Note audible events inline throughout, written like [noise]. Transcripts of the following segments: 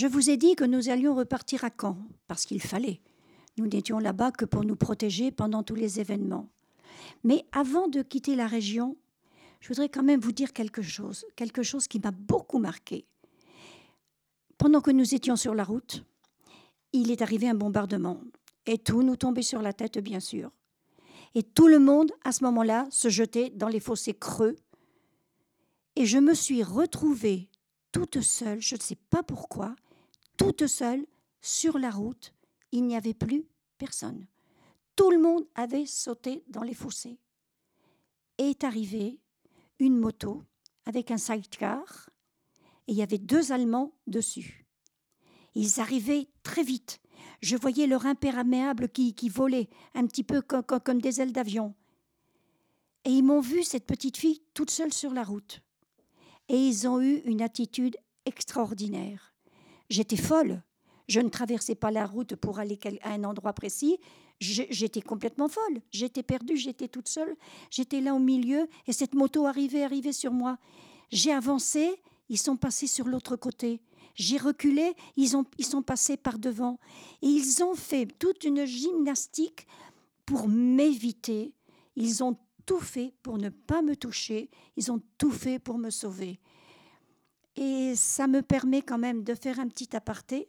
Je vous ai dit que nous allions repartir à Caen, parce qu'il fallait. Nous n'étions là-bas que pour nous protéger pendant tous les événements. Mais avant de quitter la région, je voudrais quand même vous dire quelque chose, quelque chose qui m'a beaucoup marqué. Pendant que nous étions sur la route, il est arrivé un bombardement, et tout nous tombait sur la tête, bien sûr. Et tout le monde, à ce moment-là, se jetait dans les fossés creux. Et je me suis retrouvée toute seule, je ne sais pas pourquoi, toute seule sur la route. Il n'y avait plus personne. Tout le monde avait sauté dans les fossés. Et est arrivée une moto avec un sidecar et il y avait deux Allemands dessus. Ils arrivaient très vite. Je voyais leur imperméable qui, volait un petit peu comme, comme des ailes d'avion. Et ils m'ont vu, cette petite fille, toute seule sur la route. Et ils ont eu une attitude extraordinaire. J'étais folle. Je ne traversais pas la route pour aller à un endroit précis. J'étais complètement folle. J'étais perdue, j'étais toute seule. J'étais là au milieu et cette moto arrivait, arrivait sur moi. J'ai avancé, ils sont passés sur l'autre côté. J'ai reculé, ils, ont, ils sont passés par devant. Et ils ont fait toute une gymnastique pour m'éviter. Ils ont tout fait pour ne pas me toucher. Ils ont tout fait pour me sauver. Et ça me permet quand même de faire un petit aparté.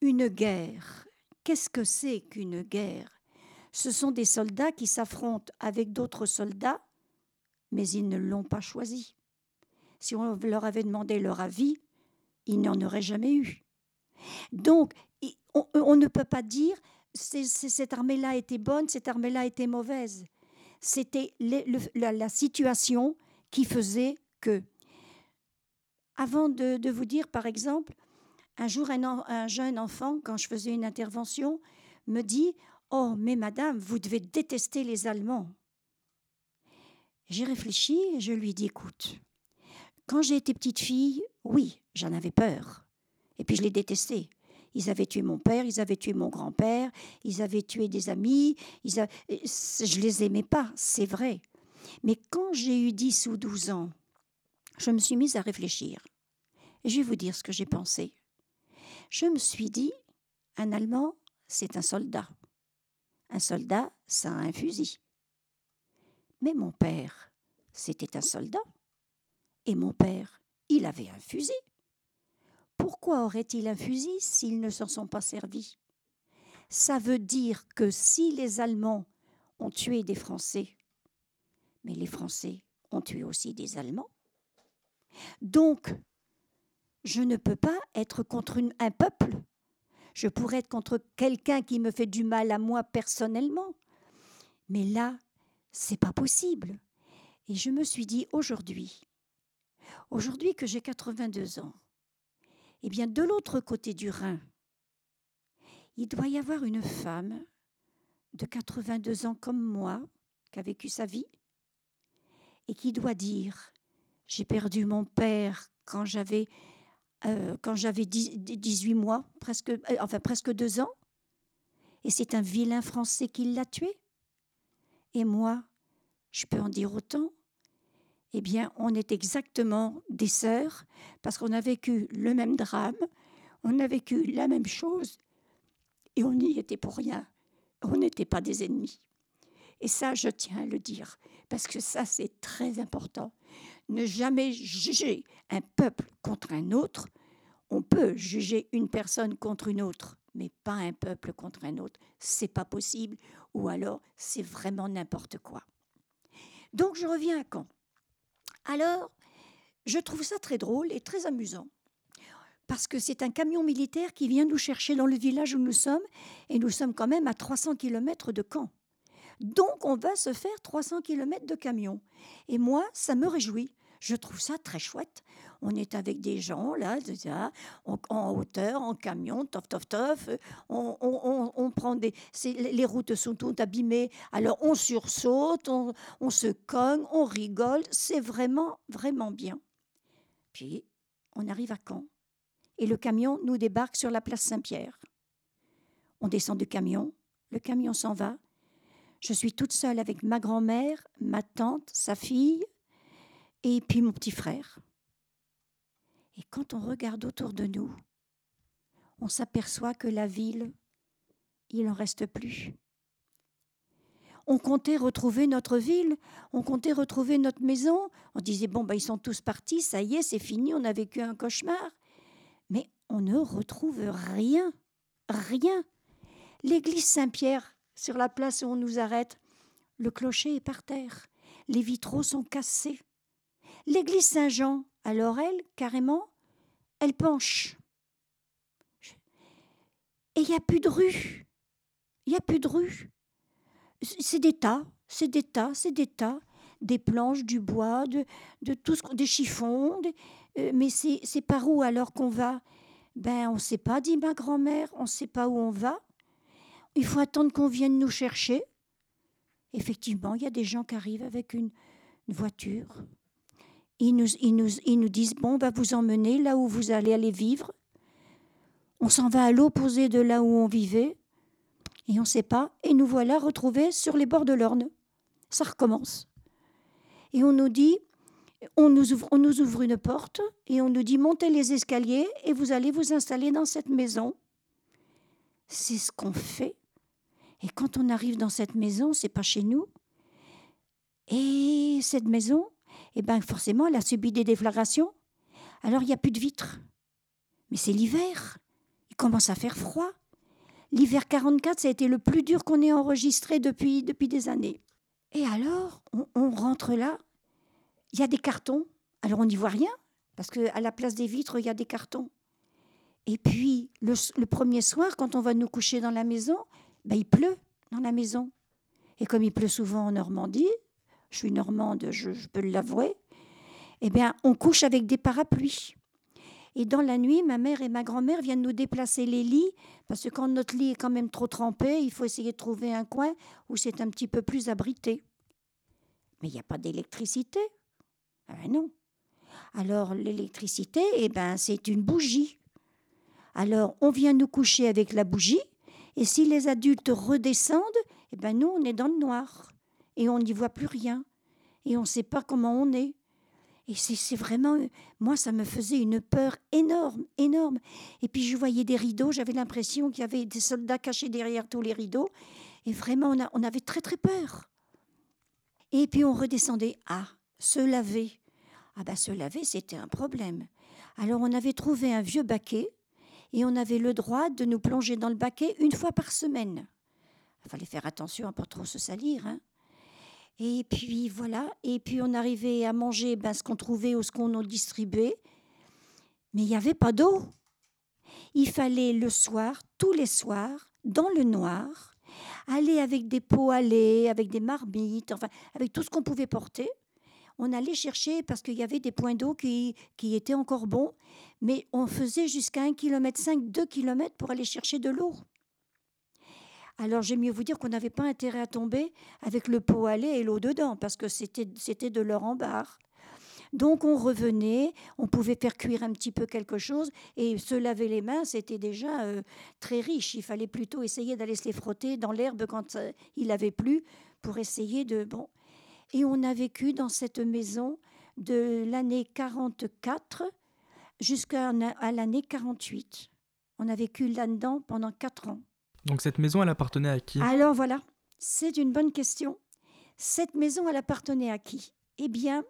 Une guerre. Qu'est-ce que c'est qu'une guerre? Ce sont des soldats qui s'affrontent avec d'autres soldats, mais ils ne l'ont pas choisi. Si on leur avait demandé leur avis, il n'en aurait jamais eu. Donc, on, ne peut pas dire cette armée-là était bonne, cette armée-là était mauvaise. C'était la, situation qui faisait que. Avant de, vous dire, par exemple, un jour, un, un, jeune enfant, quand je faisais une intervention, me dit Oh, mais madame, vous devez détester les Allemands. J'ai réfléchi et je lui dis Écoute, quand j'ai été petite fille, oui, j'en avais peur. Et puis je les détestais. Ils avaient tué mon père, ils avaient tué mon grand-père, ils avaient tué des amis. Ils a... Je les aimais pas, c'est vrai. Mais quand j'ai eu 10 ou 12 ans, je me suis mise à réfléchir. Et je vais vous dire ce que j'ai pensé. Je me suis dit, un Allemand, c'est un soldat. Un soldat, ça a un fusil. Mais mon père, c'était un soldat. Et mon père, il avait un fusil. Pourquoi aurait-il un fusil s'ils ne s'en sont pas servis? Ça veut dire que si les Allemands ont tué des Français, mais les Français ont tué aussi des Allemands, donc je ne peux pas être contre un peuple. Je pourrais être contre quelqu'un qui me fait du mal à moi personnellement. Mais là, c'est pas possible. Et je me suis dit aujourd'hui, Aujourd'hui que j'ai 82 ans, eh bien, de l'autre côté du Rhin, il doit y avoir une femme de 82 ans comme moi, qui a vécu sa vie, et qui doit dire J'ai perdu mon père quand j'avais euh, quand j'avais 18 mois, presque, euh, enfin presque deux ans, et c'est un vilain Français qui l'a tué. Et moi, je peux en dire autant eh bien, on est exactement des sœurs parce qu'on a vécu le même drame, on a vécu la même chose et on n'y était pour rien. On n'était pas des ennemis. Et ça, je tiens à le dire parce que ça, c'est très important. Ne jamais juger un peuple contre un autre. On peut juger une personne contre une autre, mais pas un peuple contre un autre. C'est pas possible, ou alors c'est vraiment n'importe quoi. Donc je reviens à Caen. Alors, je trouve ça très drôle et très amusant. Parce que c'est un camion militaire qui vient nous chercher dans le village où nous sommes, et nous sommes quand même à 300 km de Caen. Donc on va se faire 300 km de camion. Et moi, ça me réjouit. Je trouve ça très chouette. On est avec des gens, là, en, hauteur, en camion, tof, tof, tof. On, prend des. Les routes sont toutes abîmées. Alors, on sursaute, on, on se cogne, on rigole. C'est vraiment, vraiment bien. Puis, on arrive à Caen. Et le camion nous débarque sur la place Saint-Pierre. On descend du camion. Le camion s'en va. Je suis toute seule avec ma grand-mère, ma tante, sa fille, et puis mon petit frère. Et quand on regarde autour de nous, on s'aperçoit que la ville, il n'en reste plus. On comptait retrouver notre ville, on comptait retrouver notre maison. On disait, bon, ben, ils sont tous partis, ça y est, c'est fini, on a vécu un cauchemar. Mais on ne retrouve rien, rien. L'église Saint-Pierre, sur la place où on nous arrête, le clocher est par terre, les vitraux sont cassés. L'église Saint-Jean, alors elle, carrément, elle penche. Et il n'y a plus de rue. Il n'y a plus de rue. C'est des tas, c'est des tas, c'est des tas. Des planches, du bois, de, de tout ce, des chiffons. Euh, mais c'est par où alors qu'on va? Ben, on ne sait pas, dit ma grand-mère, on ne sait pas où on va. Il faut attendre qu'on vienne nous chercher. Effectivement, il y a des gens qui arrivent avec une, voiture. Ils nous, disent, bon, on va vous emmener là où vous allez aller vivre. On s'en va à l'opposé de là où on vivait. Et on ne sait pas. Et nous voilà retrouvés sur les bords de l'Orne. Ça recommence. Et on nous dit, on nous, on nous ouvre une porte et on nous dit montez les escaliers et vous allez vous installer dans cette maison. C'est ce qu'on fait. Et quand on arrive dans cette maison, c'est pas chez nous. Et cette maison, eh ben forcément, elle a subi des déflagrations. Alors il n'y a plus de vitres. Mais c'est l'hiver. Il commence à faire froid. L'hiver 44, ça a été le plus dur qu'on ait enregistré depuis, depuis des années. Et alors, on, rentre là, il y a des cartons. Alors on n'y voit rien, parce qu'à la place des vitres, il y a des cartons. Et puis, le, premier soir, quand on va nous coucher dans la maison, ben, il pleut dans la maison. Et comme il pleut souvent en Normandie, je suis normande, je, peux l'avouer, eh bien, on couche avec des parapluies. Et dans la nuit, ma mère et ma grand-mère viennent nous déplacer les lits, parce que quand notre lit est quand même trop trempé, il faut essayer de trouver un coin où c'est un petit peu plus abrité. Mais il n'y a pas d'électricité. Ah ben non. Alors l'électricité, eh ben, c'est une bougie. Alors on vient nous coucher avec la bougie, et si les adultes redescendent, eh ben, nous, on est dans le noir, et on n'y voit plus rien, et on ne sait pas comment on est. Et c'est vraiment, moi, ça me faisait une peur énorme, énorme. Et puis je voyais des rideaux, j'avais l'impression qu'il y avait des soldats cachés derrière tous les rideaux. Et vraiment, on, on avait très, très peur. Et puis on redescendait. Ah, se laver. Ah ben se laver, c'était un problème. Alors on avait trouvé un vieux baquet et on avait le droit de nous plonger dans le baquet une fois par semaine. Il fallait faire attention à pas trop se salir. Hein. Et puis voilà, et puis on arrivait à manger ben, ce qu'on trouvait ou ce qu'on nous distribuait. Mais il n'y avait pas d'eau. Il fallait le soir, tous les soirs, dans le noir, aller avec des pots à lait, avec des marmites, enfin avec tout ce qu'on pouvait porter. On allait chercher parce qu'il y avait des points d'eau qui, qui étaient encore bons, mais on faisait jusqu'à 1,5 km, 2 km pour aller chercher de l'eau. Alors j'aime mieux vous dire qu'on n'avait pas intérêt à tomber avec le pot à et l'eau dedans, parce que c'était, de l'or en barre. Donc on revenait, on pouvait faire cuire un petit peu quelque chose et se laver les mains, c'était déjà euh, très riche. Il fallait plutôt essayer d'aller se les frotter dans l'herbe quand euh, il avait plu pour essayer de bon. Et on a vécu dans cette maison de l'année 44 jusqu'à l'année 48. On a vécu là-dedans pendant quatre ans. Donc cette maison, elle appartenait à qui? Alors voilà, c'est une bonne question. Cette maison, elle appartenait à qui? Eh bien,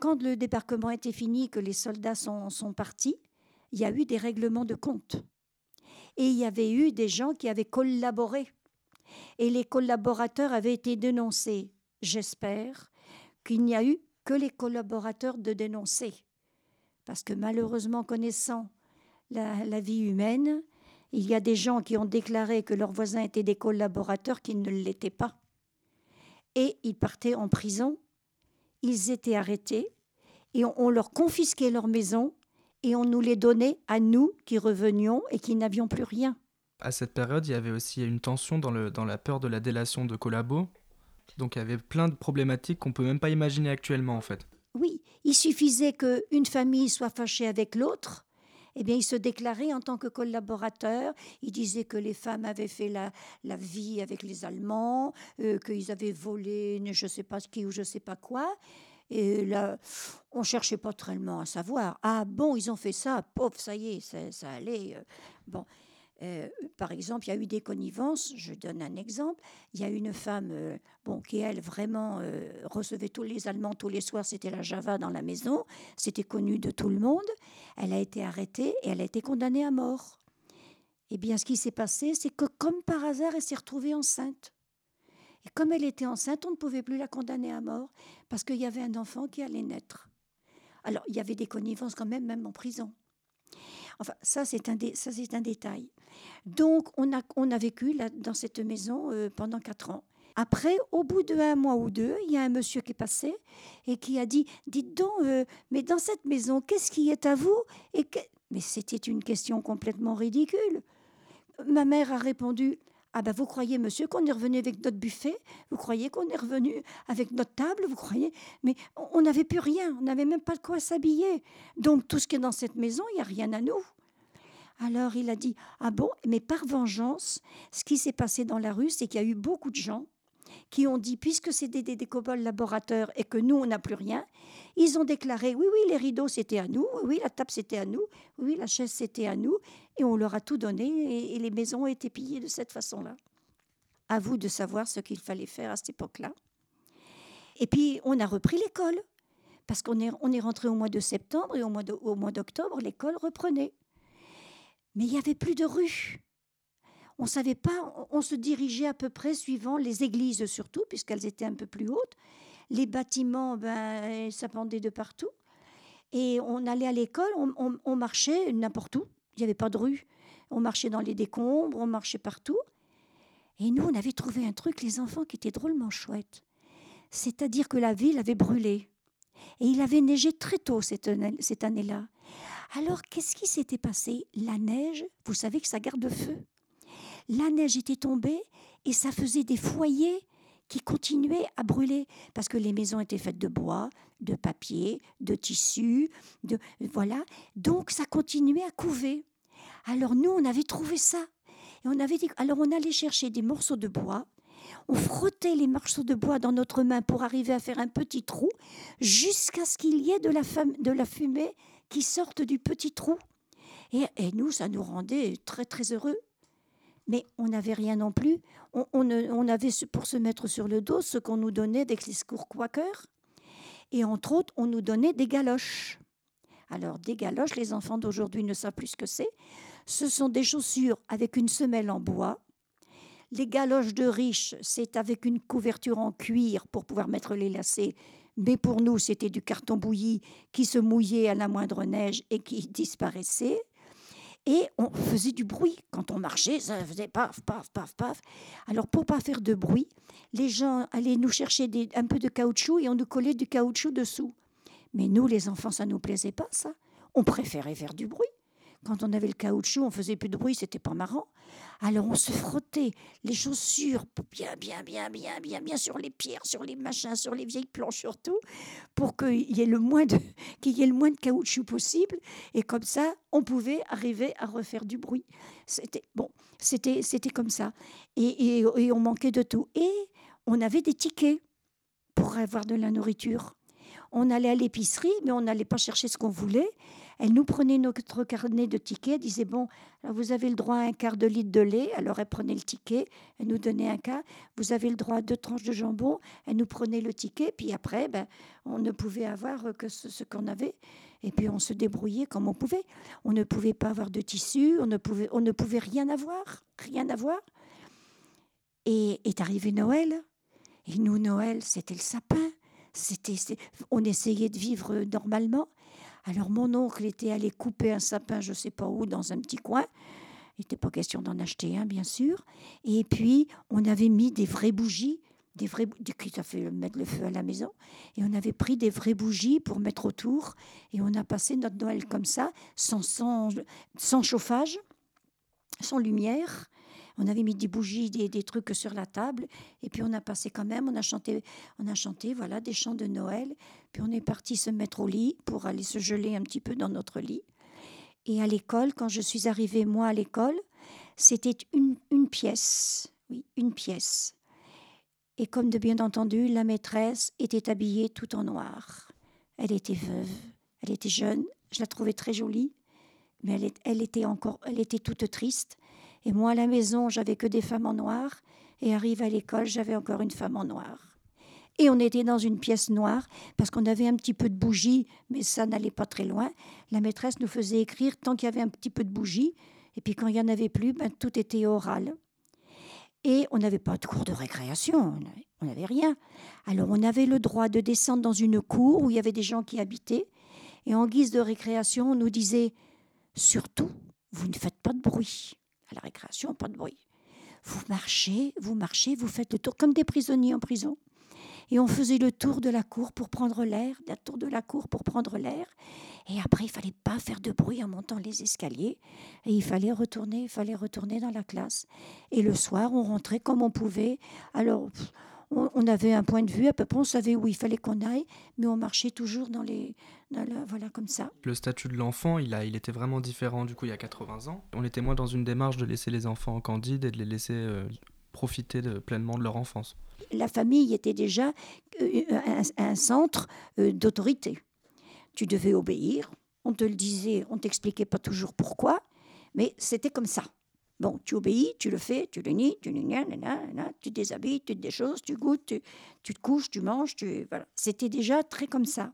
quand le débarquement était fini, que les soldats sont, sont partis, il y a eu des règlements de compte. Et il y avait eu des gens qui avaient collaboré. Et les collaborateurs avaient été dénoncés. J'espère qu'il n'y a eu que les collaborateurs de dénoncer. Parce que malheureusement, connaissant la, vie humaine, il y a des gens qui ont déclaré que leurs voisins étaient des collaborateurs qui ne l'étaient pas. Et ils partaient en prison, ils étaient arrêtés, et on, leur confisquait leurs maisons, et on nous les donnait à nous qui revenions et qui n'avions plus rien. À cette période, il y avait aussi une tension dans, dans la peur de la délation de collabos. Donc il y avait plein de problématiques qu'on peut même pas imaginer actuellement en fait. Oui, il suffisait qu'une famille soit fâchée avec l'autre eh bien, il se déclarait en tant que collaborateur. Il disait que les femmes avaient fait la, la vie avec les Allemands, euh, qu'ils avaient volé je ne sais pas qui ou je ne sais pas quoi. Et là, on cherchait pas tellement à savoir. Ah bon, ils ont fait ça, pauvre, ça y est, ça, ça allait. euh. Bon. Euh, par exemple, il y a eu des connivences. Je donne un exemple. Il y a une femme, euh, bon, qui elle vraiment euh, recevait tous les Allemands tous les soirs. C'était la Java dans la maison. C'était connu de tout le monde. Elle a été arrêtée et elle a été condamnée à mort. Eh bien, ce qui s'est passé, c'est que comme par hasard, elle s'est retrouvée enceinte. Et comme elle était enceinte, on ne pouvait plus la condamner à mort parce qu'il y avait un enfant qui allait naître. Alors, il y avait des connivences quand même, même en prison. Enfin, ça, c'est un, un détail. Donc, on a, on a vécu là, dans cette maison euh, pendant quatre ans. Après, au bout de un mois ou deux, il y a un monsieur qui est passé et qui a dit Dites donc, euh, mais dans cette maison, qu'est-ce qui est à vous et que- Mais c'était une question complètement ridicule. Ma mère a répondu Ah ben, vous croyez, monsieur, qu'on est revenu avec notre buffet? Vous croyez qu'on est revenu avec notre table? Vous croyez? Mais on n'avait plus rien, on n'avait même pas de quoi s'habiller. Donc, tout ce qui est dans cette maison, il n'y a rien à nous. Alors il a dit Ah bon Mais par vengeance, ce qui s'est passé dans la rue, c'est qu'il y a eu beaucoup de gens qui ont dit Puisque c'est des, des, des et que nous, on n'a plus rien, ils ont déclaré Oui, oui, les rideaux, c'était à nous. Oui, la table, c'était à nous. Oui, la chaise, c'était à nous. Et on leur a tout donné et, les maisons ont été pillées de cette façon-là. À vous de savoir ce qu'il fallait faire à cette époque-là. Et puis, on a repris l'école. Parce qu'on est, est rentré au mois de septembre et au mois d'octobre, l'école reprenait. Mais il n'y avait plus de rue. On savait pas, on se dirigeait à peu près suivant les églises surtout, puisqu'elles étaient un peu plus hautes. Les bâtiments, ben, ça pendait de partout. Et on allait à l'école, on, marchait n'importe où. Il n'y avait pas de rue. On marchait dans les décombres, on marchait partout. Et nous, on avait trouvé un truc, les enfants, qui était drôlement chouette. C'est-à-dire que la ville avait brûlé. Et il avait neigé très tôt cette cette année-là. Alors, qu'est-ce qui s'était passé? La neige, vous savez que ça garde feu. La neige était tombée et ça faisait des foyers qui continuaient à brûler parce que les maisons étaient faites de bois, de papier, de tissu, de voilà. Donc ça continuait à couver. Alors nous, on avait trouvé ça et on avait dit alors on allait chercher des morceaux de bois. On frottait les morceaux de bois dans notre main pour arriver à faire un petit trou jusqu'à ce qu'il y ait de la, de la fumée qui sorte du petit trou. Et, et nous, ça nous rendait très très heureux. Mais on n'avait rien non plus. On, avait pour se mettre sur le dos ce qu'on nous donnait avec les secours quakers. Et entre autres, on nous donnait des galoches. Alors, des galoches, les enfants d'aujourd'hui ne savent plus ce que c'est. Ce sont des chaussures avec une semelle en bois. Les galoches de riches, c'est avec une couverture en cuir pour pouvoir mettre les lacets. Mais pour nous, c'était du carton bouilli qui se mouillait à la moindre neige et qui disparaissait. Et on faisait du bruit. Quand on marchait, ça faisait paf, paf, paf, paf. Alors, pour pas faire de bruit, les gens allaient nous chercher un peu de caoutchouc et on nous collait du caoutchouc dessous. Mais nous, les enfants, ça nous plaisait pas, ça. On préférait faire du bruit. Quand on avait le caoutchouc, on faisait plus de bruit, c'était pas marrant. Alors on se frottait les chaussures bien, bien, bien, bien, bien, bien sur les pierres, sur les machins, sur les vieilles planches surtout, pour qu'il y ait le moins de, [laughs] qu'il y ait le moins de caoutchouc possible. Et comme ça, on pouvait arriver à refaire du bruit. C'était bon, c'était, c'était comme ça. Et, et, et on manquait de tout. Et on avait des tickets pour avoir de la nourriture. On allait à l'épicerie, mais on n'allait pas chercher ce qu'on voulait. Elle nous prenait notre carnet de tickets, disait Bon, vous avez le droit à un quart de litre de lait. Alors elle prenait le ticket, elle nous donnait un quart. Vous avez le droit à deux tranches de jambon. Elle nous prenait le ticket. Puis après, ben, on ne pouvait avoir que ce, qu'on avait. Et puis on se débrouillait comme on pouvait. On ne pouvait pas avoir de tissu, on ne pouvait, on ne pouvait rien avoir. Rien avoir. Et est arrivé Noël. Et nous, Noël, c'était le sapin. C'était, on essayait de vivre normalement. Alors mon oncle était allé couper un sapin, je ne sais pas où, dans un petit coin. Il n'était pas question d'en acheter un, bien sûr. Et puis, on avait mis des vraies bougies, des vraies, bou- qui a fait mettre le feu à la maison. Et on avait pris des vraies bougies pour mettre autour. Et on a passé notre Noël comme ça, sans chauffage, sans lumière. On avait mis des bougies, des, des trucs sur la table. Et puis on a passé quand même, on a chanté, on a chanté voilà, des chants de Noël. Puis on est parti se mettre au lit pour aller se geler un petit peu dans notre lit. Et à l'école, quand je suis arrivée, moi, à l'école, c'était une, pièce. Oui, une pièce. Et comme de bien entendu, la maîtresse était habillée tout en noir. Elle était veuve, elle était jeune, je la trouvais très jolie, mais elle était encore, elle était toute triste. Et moi, à la maison, j'avais que des femmes en noir, et arrive à l'école, j'avais encore une femme en noir. Et on était dans une pièce noire parce qu'on avait un petit peu de bougie, mais ça n'allait pas très loin. La maîtresse nous faisait écrire tant qu'il y avait un petit peu de bougie. Et puis quand il n'y en avait plus, ben, tout était oral. Et on n'avait pas de cours de récréation, on n'avait rien. Alors on avait le droit de descendre dans une cour où il y avait des gens qui habitaient. Et en guise de récréation, on nous disait, surtout, vous ne faites pas de bruit. À la récréation, pas de bruit. Vous marchez, vous marchez, vous faites le tour comme des prisonniers en prison. Et on faisait le tour de la cour pour prendre l'air, le tour de la cour pour prendre l'air. Et après, il fallait pas faire de bruit en montant les escaliers. Et il fallait retourner, il fallait retourner dans la classe. Et le soir, on rentrait comme on pouvait. Alors, on, avait un point de vue, à peu près, on savait où il fallait qu'on aille, mais on marchait toujours dans les, voilà, comme ça. Le statut de l'enfant, il, a, il était vraiment différent du coup il y a 80 ans. On était moins dans une démarche de laisser les enfants en candide et de les laisser euh, profiter de, pleinement de leur enfance la famille était déjà euh, un, centre euh, d'autorité. Tu devais obéir, on te le disait, on t'expliquait pas toujours pourquoi, mais c'était comme ça. Bon, tu obéis, tu le fais, tu le nies, tu le nies, tu déshabilles, tu te déchoses, tu goûtes, tu, te couches, tu manges, tu voilà. C'était déjà très comme ça.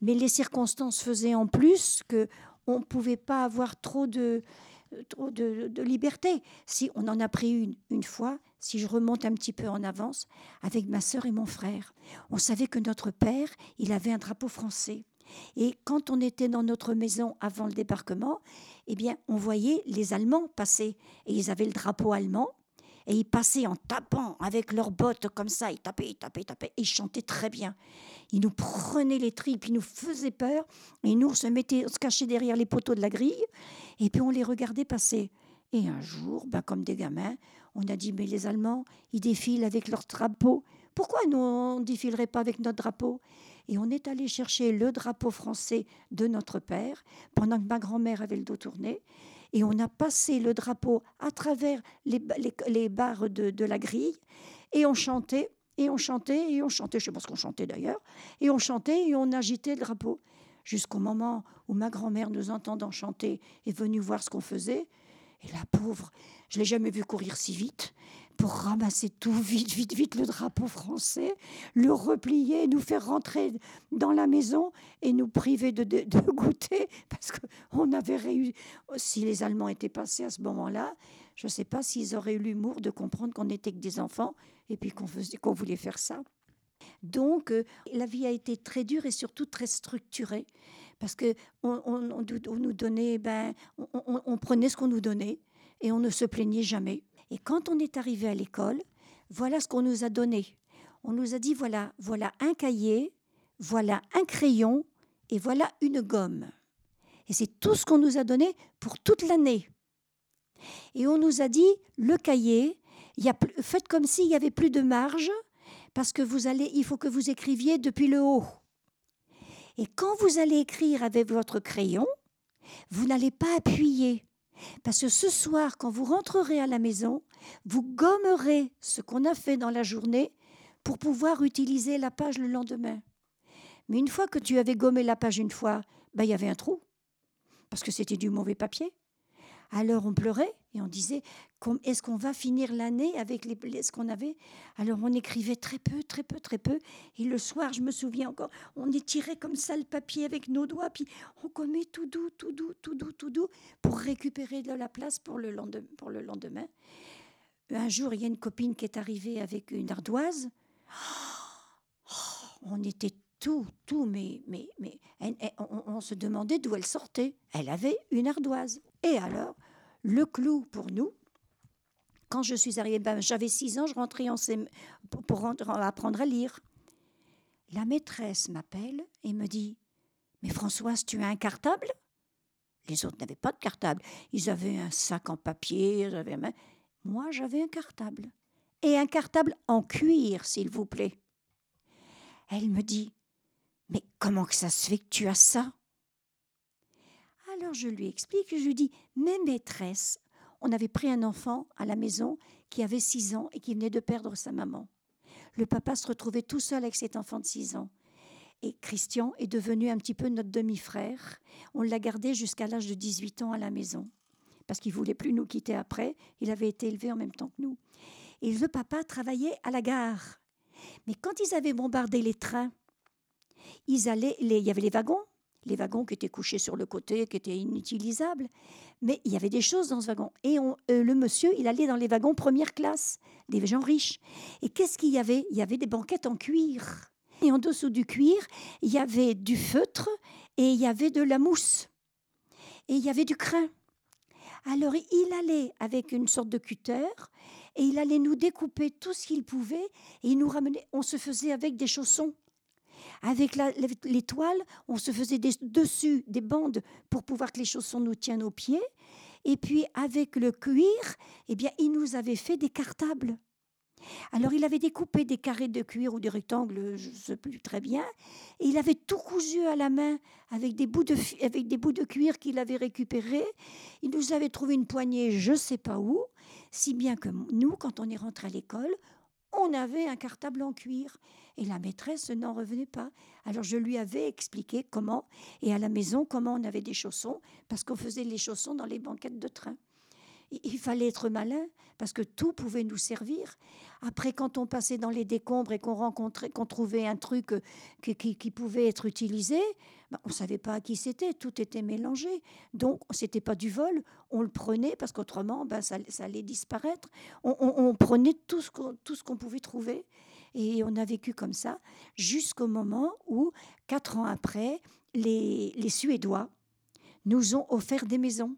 Mais les circonstances faisaient en plus que on pouvait pas avoir trop de trop de, de, liberté. Si on en a pris une une fois, si je remonte un petit peu en avance, avec ma sœur et mon frère. On savait que notre père, il avait un drapeau français. Et quand on était dans notre maison avant le débarquement, eh bien, on voyait les Allemands passer. Et ils avaient le drapeau allemand. Et ils passaient en tapant avec leurs bottes comme ça. Ils tapaient, ils tapaient, ils tapaient. Et ils chantaient très bien. Ils nous prenaient les tripes, ils nous faisaient peur. Et nous, on se mettait, se cachait derrière les poteaux de la grille. Et puis on les regardait passer. Et un jour, ben, comme des gamins, on a dit, mais les Allemands, ils défilent avec leur drapeau. Pourquoi nous, on ne défilerait pas avec notre drapeau? Et on est allé chercher le drapeau français de notre père, pendant que ma grand-mère avait le dos tourné. Et on a passé le drapeau à travers les, les, barres de, de la grille. Et on chantait, et on chantait, et on chantait. Je sais pas ce qu'on chantait d'ailleurs. Et on chantait, et on agitait le drapeau. Jusqu'au moment où ma grand-mère, nous entendant chanter, est venue voir ce qu'on faisait. Et la pauvre, je l'ai jamais vu courir si vite pour ramasser tout vite, vite, vite le drapeau français, le replier, nous faire rentrer dans la maison et nous priver de, de, goûter [laughs] parce qu'on avait réussi. Si les Allemands étaient passés à ce moment-là, je ne sais pas s'ils auraient eu l'humour de comprendre qu'on n'était que des enfants et puis qu'on qu'on voulait faire ça. Donc, euh, la vie a été très dure et surtout très structurée parce que on, nous donnait, ben, on prenait ce qu'on nous donnait et on ne se plaignait jamais. Et quand on est arrivé à l'école, voilà ce qu'on nous a donné. On nous a dit voilà, voilà un cahier, voilà un crayon et voilà une gomme. Et c'est tout ce qu'on nous a donné pour toute l'année. Et on nous a dit le cahier, faites comme s'il n'y avait plus de marge parce que vous allez, il faut que vous écriviez depuis le haut. Et quand vous allez écrire avec votre crayon, vous n'allez pas appuyer. Parce que ce soir, quand vous rentrerez à la maison, vous gommerez ce qu'on a fait dans la journée pour pouvoir utiliser la page le lendemain. Mais une fois que tu avais gommé la page une fois, ben, il y avait un trou, parce que c'était du mauvais papier. Alors on pleurait et on disait est-ce qu'on va finir l'année avec les, ce qu'on avait? Alors on écrivait très peu, très peu, très peu. Et le soir, je me souviens encore, on étirait comme ça le papier avec nos doigts, puis on commet tout doux, tout doux, tout doux, tout doux, pour récupérer de la place pour le lendemain. Pour le lendemain. Un jour, il y a une copine qui est arrivée avec une ardoise. [gasps] Oh, on était tout, tout, mais, mais, mais on, se demandait d'où elle sortait. Elle avait une ardoise. Et alors, le clou pour nous, quand je suis arrivée, ben, j'avais six ans, je rentrais en pour, pour apprendre à lire. La maîtresse m'appelle et me dit Mais Françoise, tu as un cartable? Les autres n'avaient pas de cartable. Ils avaient un sac en papier. Moi, j'avais un cartable. Et un cartable en cuir, s'il vous plaît. Elle me dit Mais comment que ça se fait que tu as ça? Alors je lui explique, je lui dis Mes maîtresses on avait pris un enfant à la maison qui avait six ans et qui venait de perdre sa maman. le papa se retrouvait tout seul avec cet enfant de 6 ans. Et Christian est devenu un petit peu notre demi-frère. On l'a gardé jusqu'à l'âge de 18 ans à la maison, parce qu'il voulait plus nous quitter après. Il avait été élevé en même temps que nous. Et le papa travaillait à la gare. Mais quand ils avaient bombardé les trains, ils allaient, il y avait les wagons, les wagons qui étaient couchés sur le côté, qui étaient inutilisables. Mais il y avait des choses dans ce wagon. Et on, euh, le monsieur, il allait dans les wagons première classe, des gens riches. Et qu'est-ce qu'il y avait? Il y avait des banquettes en cuir. Et en dessous du cuir, il y avait du feutre et il y avait de la mousse. Et il y avait du crin. Alors il allait avec une sorte de cutter et il allait nous découper tout ce qu'il pouvait et il nous ramenait. On se faisait avec des chaussons. Avec l'étoile, on se faisait dessus des bandes pour pouvoir que les chaussons nous tiennent aux pieds. Et puis avec le cuir, eh bien, il nous avait fait des cartables. Alors il avait découpé des carrés de cuir ou des rectangles, je ne sais plus très bien, et il avait tout cousu à la main avec des bouts de, avec des bouts de cuir qu'il avait récupérés. Il nous avait trouvé une poignée, je ne sais pas où, si bien que nous, quand on est rentré à l'école, on avait un cartable en cuir. Et la maîtresse n'en revenait pas. Alors je lui avais expliqué comment, et à la maison, comment on avait des chaussons, parce qu'on faisait les chaussons dans les banquettes de train. Il fallait être malin parce que tout pouvait nous servir. Après, quand on passait dans les décombres et qu'on rencontrait, qu'on trouvait un truc euh, qui, pouvait être utilisé, ben, on ne savait pas à qui c'était, tout était mélangé. Donc, ce n'était pas du vol, on le prenait parce qu'autrement, ben, ça, allait disparaître. On, prenait tout ce, qu'on, pouvait trouver. Et on a vécu comme ça jusqu'au moment où, quatre ans après, les Suédois nous ont offert des maisons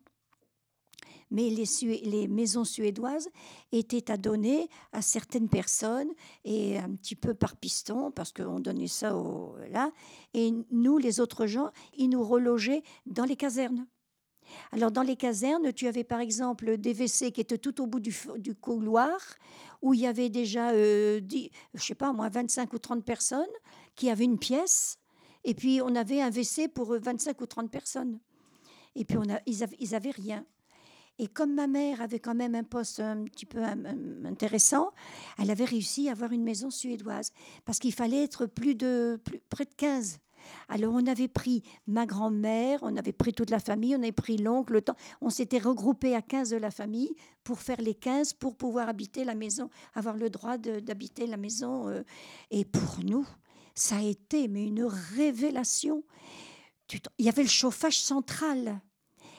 mais les, maisons suédoises étaient à donner à certaines personnes et un petit peu par piston parce qu'on donnait ça là. Et nous, les autres gens, ils nous relogeaient dans les casernes. Alors dans les casernes, tu avais par exemple des WC qui étaient tout au bout du, couloir où il y avait déjà, euh, je sais pas moi, 25 ou 30 personnes qui avaient une pièce. Et puis on avait un WC pour 25 ou 30 personnes. Et puis on ils, avaient, ils avaient rien. Et comme ma mère avait quand même un poste un petit peu intéressant, elle avait réussi à avoir une maison suédoise parce qu'il fallait être plus de près de 15. Alors on avait pris ma grand-mère, on avait pris toute la famille, on avait pris l'oncle, le temps. On s'était regroupé à 15 de la famille pour faire les 15 pour pouvoir habiter la maison, avoir le droit d'habiter la maison. Euh. Et pour nous, ça a été mais une révélation. Il y avait le chauffage central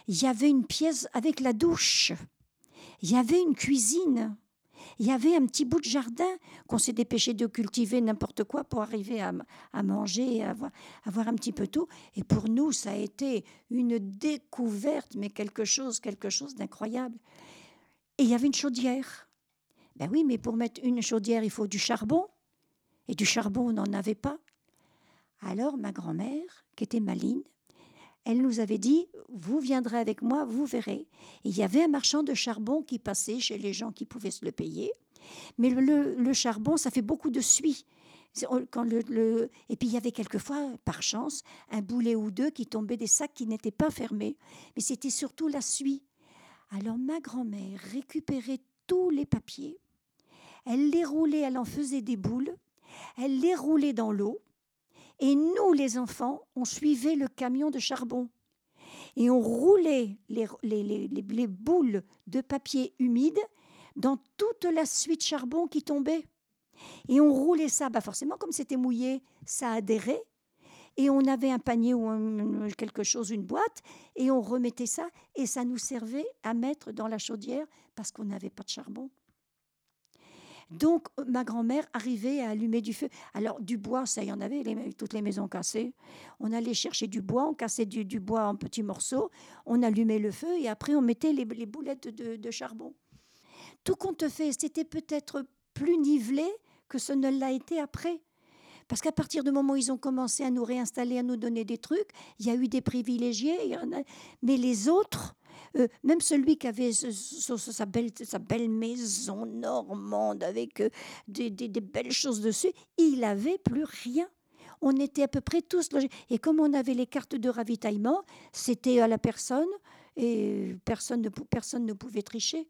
il y avait une pièce avec la douche, il y avait une cuisine, il y avait un petit bout de jardin qu'on s'est dépêché de cultiver n'importe quoi pour arriver à, manger, à avoir, avoir, un petit peu tout. Et pour nous, ça a été une découverte, mais quelque chose, quelque chose d'incroyable. Et il y avait une chaudière. Ben oui, mais pour mettre une chaudière, il faut du charbon. Et du charbon, on n'en avait pas. Alors ma grand-mère, qui était maline, elle nous avait dit, vous viendrez avec moi, vous verrez. il y avait un marchand de charbon qui passait chez les gens qui pouvaient se le payer. Mais le, charbon, ça fait beaucoup de suie. Quand le, Et puis il y avait quelquefois, par chance, un boulet ou deux qui tombaient des sacs qui n'étaient pas fermés. Mais c'était surtout la suie. Alors ma grand-mère récupérait tous les papiers, elle les roulait, elle en faisait des boules, elle les roulait dans l'eau, et nous, les enfants, on suivait le camion de charbon. Et on roulait les, les, boules de papier humide dans toute la suite charbon qui tombait. Et on roulait ça, bah forcément, comme c'était mouillé, ça adhérait. Et on avait un panier ou quelque chose, une boîte, et on remettait ça, et ça nous servait à mettre dans la chaudière parce qu'on n'avait pas de charbon. Donc, ma grand-mère arrivait à allumer du feu. Alors, du bois, ça, y en avait, toutes les maisons cassées. On allait chercher du bois, on cassait du, bois en petits morceaux, on allumait le feu et après, on mettait les, boulettes de, charbon. Tout compte fait, c'était peut-être plus nivelé que ce ne l'a été après. Parce qu'à partir du moment où ils ont commencé à nous réinstaller, à nous donner des trucs, il y a eu des privilégiés, mais les autres, euh, même celui qui avait sa, belle, maison normande avec euh, des, belles choses dessus, il n'avait plus rien. On était à peu près tous logés. Et comme on avait les cartes de ravitaillement, c'était à la personne et personne ne, personne ne pouvait tricher.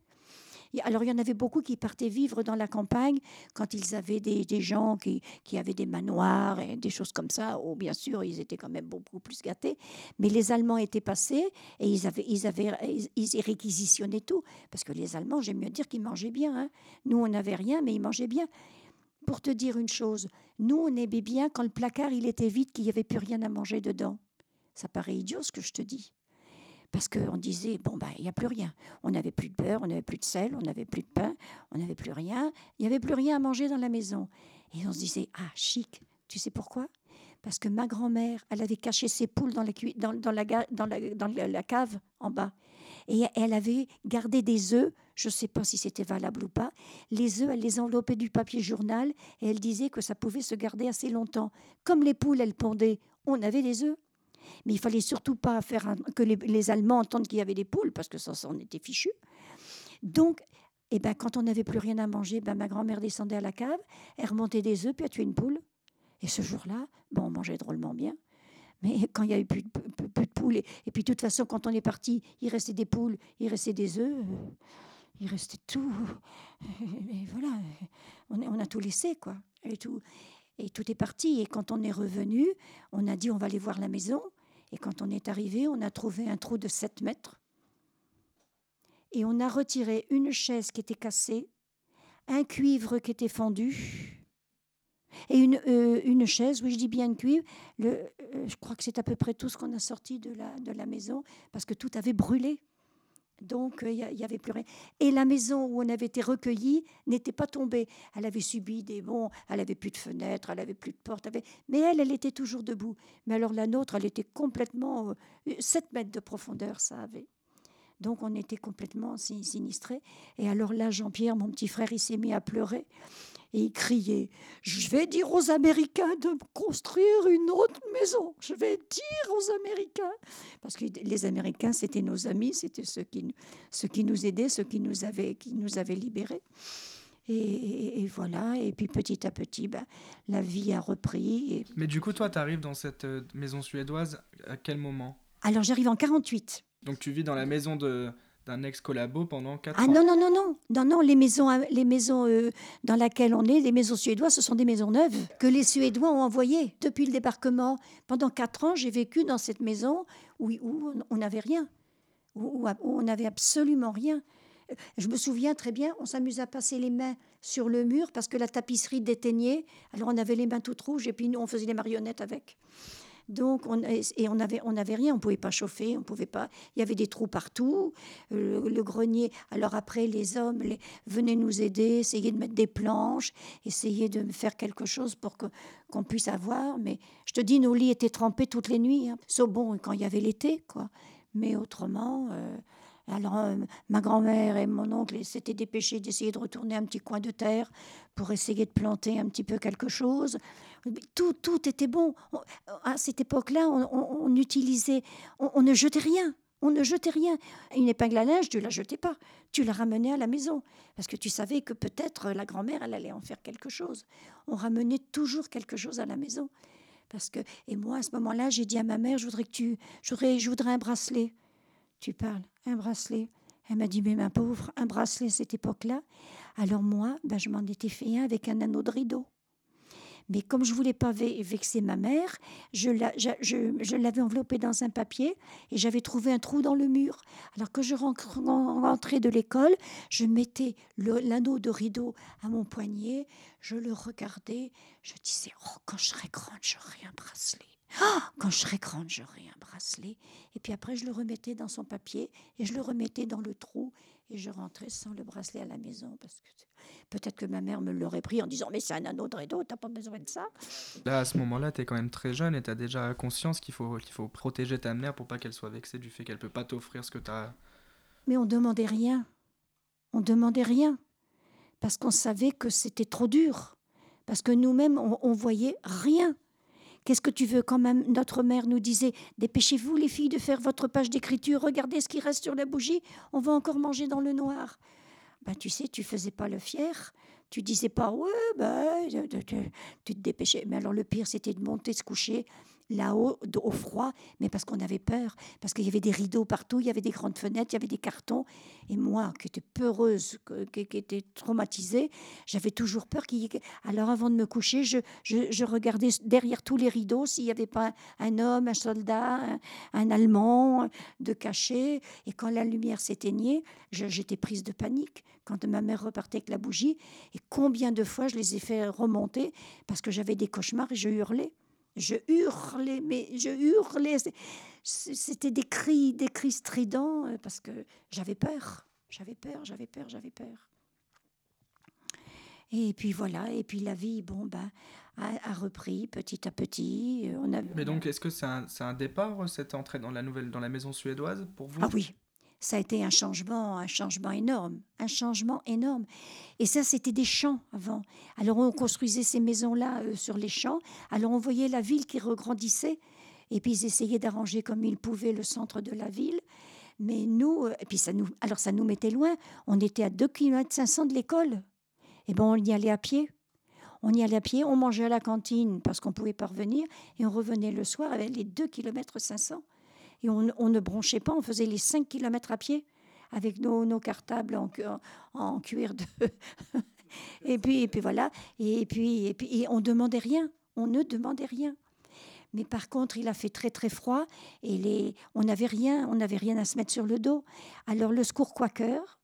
Alors, il y en avait beaucoup qui partaient vivre dans la campagne quand ils avaient des, des gens qui, qui, avaient des manoirs et des choses comme ça. Ou bien sûr, ils étaient quand même beaucoup plus gâtés. Mais les Allemands étaient passés et ils, avaient, ils, avaient, ils, réquisitionnaient tout. Parce que les Allemands, j'aime mieux dire qu'ils mangeaient bien. Hein. Nous, on n'avait rien, mais ils mangeaient bien. Pour te dire une chose, nous, on aimait bien quand le placard il était vide, qu'il n'y avait plus rien à manger dedans. Ça paraît idiot ce que je te dis parce qu'on disait, bon, ben, il n'y a plus rien. On n'avait plus de beurre, on n'avait plus de sel, on n'avait plus de pain, on n'avait plus rien. Il n'y avait plus rien à manger dans la maison. Et on se disait, ah, chic. Tu sais pourquoi? Parce que ma grand-mère, elle avait caché ses poules dans, la, dans la cave en bas. Et elle avait gardé des œufs, je ne sais pas si c'était valable ou pas. Les œufs, elle les enveloppait du papier journal et elle disait que ça pouvait se garder assez longtemps. Comme les poules, elles pondaient, on avait des œufs. Mais il fallait surtout pas faire que les, Allemands entendent qu'il y avait des poules, parce que ça, ça en était fichu. Donc, eh ben, quand on n'avait plus rien à manger, ben, ma grand-mère descendait à la cave, elle remontait des œufs, puis elle tuait une poule. Et ce jour-là, bon, on mangeait drôlement bien. Mais quand il n'y avait plus plus, de poules, et, puis de toute façon, quand on est parti, il restait des poules, il restait des œufs, il restait tout. [laughs] Et voilà, on, on a tout laissé, quoi. Et tout, et tout est parti. Et quand on est revenu, on a dit on va aller voir la maison. Et quand on est arrivé, on a trouvé un trou de 7 mètres. Et on a retiré une chaise qui était cassée, un cuivre qui était fendu, et une, euh, une chaise, oui je dis bien une cuivre, euh, je crois que c'est à peu près tout ce qu'on a sorti de la, de la maison, parce que tout avait brûlé. Donc, il euh, n'y avait plus rien. Et la maison où on avait été recueillis n'était pas tombée. Elle avait subi des bons, elle avait plus de fenêtres, elle avait plus de portes, mais elle, elle était toujours debout. Mais alors la nôtre, elle était complètement 7 euh, mètres de profondeur, ça avait. Donc on était complètement sinistrés. Et alors là, Jean-Pierre, mon petit frère, il s'est mis à pleurer. Et il criait Je vais dire aux Américains de construire une autre maison. Je vais dire aux Américains. Parce que les Américains, c'était nos amis, c'était ceux qui, ceux qui nous aidaient, ceux qui nous avaient, qui nous avaient libérés. Et, voilà, et puis petit à petit, ben, la vie a repris. Mais du coup, toi, tu arrives dans cette euh, maison suédoise à quel moment? Alors, j'arrive en 48. Donc, tu vis dans la maison de, d'un ex-collabo pendant 4 ah, ans. Ah non, non, non, non, non, non, les maisons, euh, les maisons euh, dans lesquelles on est, les maisons suédoises, ce sont des maisons neuves que les Suédois ont envoyées. Depuis le débarquement, pendant 4 ans, j'ai vécu dans cette maison où, où on n'avait rien, où, on n'avait absolument rien. Je me souviens très bien, on s'amusait à passer les mains sur le mur parce que la tapisserie déteignait. Alors on avait les mains toutes rouges et puis nous, on faisait des marionnettes avec. Donc, on, et on n'avait on rien, on ne pouvait pas chauffer, on pouvait pas. Il y avait des trous partout. Le, grenier. Alors après, les hommes venaient nous aider, essayer de mettre des planches, essayer de faire quelque chose pour que qu'on puisse avoir. Mais je te dis, nos lits étaient trempés toutes les nuits. Hein. Sauf bon quand il y avait l'été, quoi. Mais autrement. Euh, alors, euh, ma grand-mère et mon oncle s'étaient dépêchés d'essayer de retourner un petit coin de terre pour essayer de planter un petit peu quelque chose. Tout, tout était bon. À cette époque-là, on, utilisait, on, ne jetait rien. On ne jetait rien. Une épingle à linge, tu la jetais pas. Tu la ramenais à la maison. Parce que tu savais que peut-être la grand-mère, elle allait en faire quelque chose. On ramenait toujours quelque chose à la maison. Parce que, et moi, à ce moment-là, j'ai dit à ma mère, je voudrais que tu, je je voudrais un bracelet. Tu parles, un bracelet. Elle m'a dit, mais ma pauvre, un bracelet à cette époque-là. Alors moi, ben, je m'en étais fait un avec un anneau de rideau. Mais comme je voulais pas vexer ma mère, je, l'avais enveloppé dans un papier et j'avais trouvé un trou dans le mur. Alors que je rentrais de l'école, je mettais l'anneau de rideau à mon poignet, je le regardais, je disais, oh, quand je serai grande, j'aurai un bracelet. Ah, quand je serai grande, j'aurai un bracelet. Et puis après, je le remettais dans son papier et je le remettais dans le trou et je rentrais sans le bracelet à la maison parce que peut-être que ma mère me l'aurait pris en disant mais c'est un anneau de rideau, t'as pas besoin de ça. Là, à ce moment-là, tu es quand même très jeune et tu as déjà conscience qu'il faut, qu'il faut protéger ta mère pour pas qu'elle soit vexée du fait qu'elle peut pas t'offrir ce que tu as. Mais on demandait rien. On demandait rien parce qu'on savait que c'était trop dur. Parce que nous-mêmes, on, on voyait rien. Qu'est-ce que tu veux quand même? Notre mère nous disait Dépêchez-vous, les filles, de faire votre page d'écriture. Regardez ce qui reste sur la bougie. On va encore manger dans le noir. Ben, tu sais, tu faisais pas le fier. Tu disais pas Ouais, ben, tu te dépêchais. Mais alors, le pire, c'était de monter, se coucher là-haut au froid, mais parce qu'on avait peur, parce qu'il y avait des rideaux partout, il y avait des grandes fenêtres, il y avait des cartons. Et moi, qui étais peureuse, qui, était traumatisée, j'avais toujours peur qu'il y. Alors avant de me coucher, je, je, regardais derrière tous les rideaux s'il n'y avait pas un homme, un soldat, un, Allemand de cachet. Et quand la lumière s'éteignait, j'étais prise de panique quand ma mère repartait avec la bougie. Et combien de fois je les ai fait remonter parce que j'avais des cauchemars et je hurlais. Je hurlais, mais je hurlais. C'était des cris, des cris stridents euh, parce que j'avais peur. J'avais peur, j'avais peur, j'avais peur. Et puis voilà, et puis la vie, bon, ben, a, repris petit à petit. Euh, on a, Mais donc, est-ce que c'est un, un, départ, cette entrée dans la nouvelle, dans la maison suédoise pour vous? Ah oui, ça a été un changement, un changement énorme, un changement énorme. Et ça, c'était des champs avant. Alors on construisait ces maisons-là euh, sur les champs. Alors on voyait la ville qui regrandissait. Et puis ils essayaient d'arranger comme ils pouvaient le centre de la ville. Mais nous, euh, et puis ça nous, alors ça nous mettait loin. On était à 2 km 500 de l'école. Et bon, on y allait à pied. On y allait à pied, on mangeait à la cantine parce qu'on pouvait pas revenir, et on revenait le soir avec les 2 km 500 et on, ne bronchait pas, on faisait les 5 km à pied avec nos, cartables en, cuir de... [laughs] et, puis, et puis voilà, et puis, et puis on demandait rien, on ne demandait rien. Mais par contre, il a fait très très froid et les, on n'avait rien, on n'avait rien à se mettre sur le dos. Alors le secours Quaker,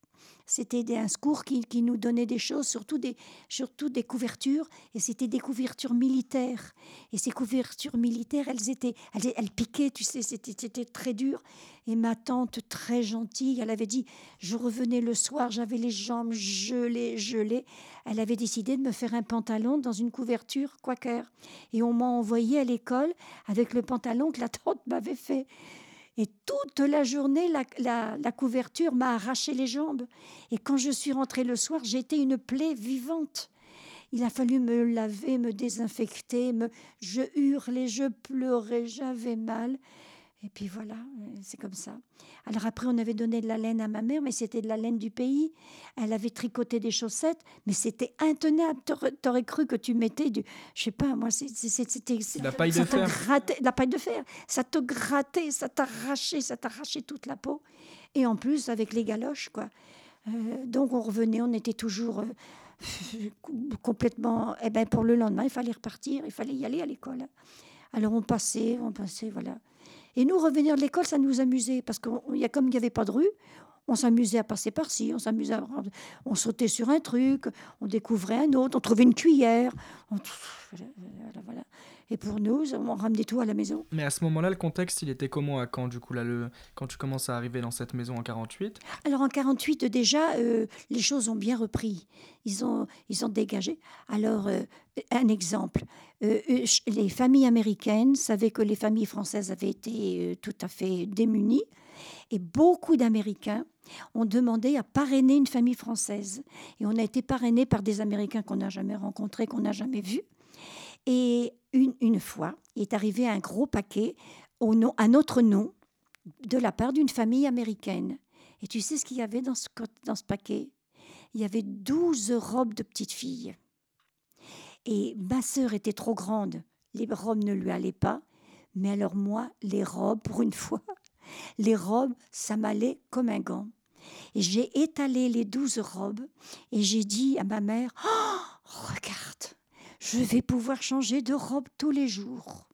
c'était un secours qui, qui, nous donnait des choses, surtout des, surtout des couvertures, et c'était des couvertures militaires. Et ces couvertures militaires, elles étaient, elles, elles piquaient, tu sais, c'était très dur. Et ma tante, très gentille, elle avait dit, je revenais le soir, j'avais les jambes gelées, gelées. Elle avait décidé de me faire un pantalon dans une couverture Quaker. Et on m'a envoyé à l'école avec le pantalon que la tante m'avait fait. Et toute la journée, la, couverture m'a arraché les jambes. Et quand je suis rentrée le soir, j'étais une plaie vivante. Il a fallu me laver, me désinfecter. Me... Je hurlais, je pleurais, j'avais mal. Et puis voilà, euh, c'est comme ça. Alors après, on avait donné de la laine à ma mère, mais c'était de la laine du pays. Elle avait tricoté des chaussettes, mais c'était intenable. T'aurais cru que tu mettais du, je sais pas, moi, c'était la paille de fer. la paille de fer. Ça te grattait, ça t'arrachait, ça t'arrachait toute la peau. Et en plus avec les galoches, quoi. Euh, donc on revenait, on était toujours euh, complètement. Eh ben pour le lendemain, il fallait repartir, il fallait y aller à l'école. Alors on passait, on passait, voilà. Et nous, revenir de l'école, ça nous amusait, parce qu'il y a comme il n'y avait pas de rue, on s'amusait à passer par-ci, on s'amusait à... On sautait sur un truc, on découvrait un autre, on trouvait une cuillère. Voilà, Et pour nous, on ramenait tout à la maison. Mais à ce moment-là, le contexte, il était comment à Caen, du coup, là, le... quand tu commences à arriver dans cette maison en 48 Alors en 48, déjà, euh, les choses ont bien repris. Ils ont, ils ont dégagé. Alors, euh, un exemple. Euh, les familles américaines savaient que les familles françaises avaient été tout à fait démunies. Et beaucoup d'Américains ont demandé à parrainer une famille française. Et on a été parrainé par des Américains qu'on n'a jamais rencontrés, qu'on n'a jamais vus. Et une, une, fois, il est arrivé un gros paquet au nom, à notre nom de la part d'une famille américaine. Et tu sais ce qu'il y avait dans ce, dans ce paquet? Il y avait 12 robes de petites filles. Et ma sœur était trop grande. Les robes ne lui allaient pas. Mais alors moi, les robes, pour une fois, [laughs] les robes, ça m'allait comme un gant. Et j'ai étalé les douze robes et j'ai dit à ma mère oh, Regarde, je vais pouvoir changer de robe tous les jours.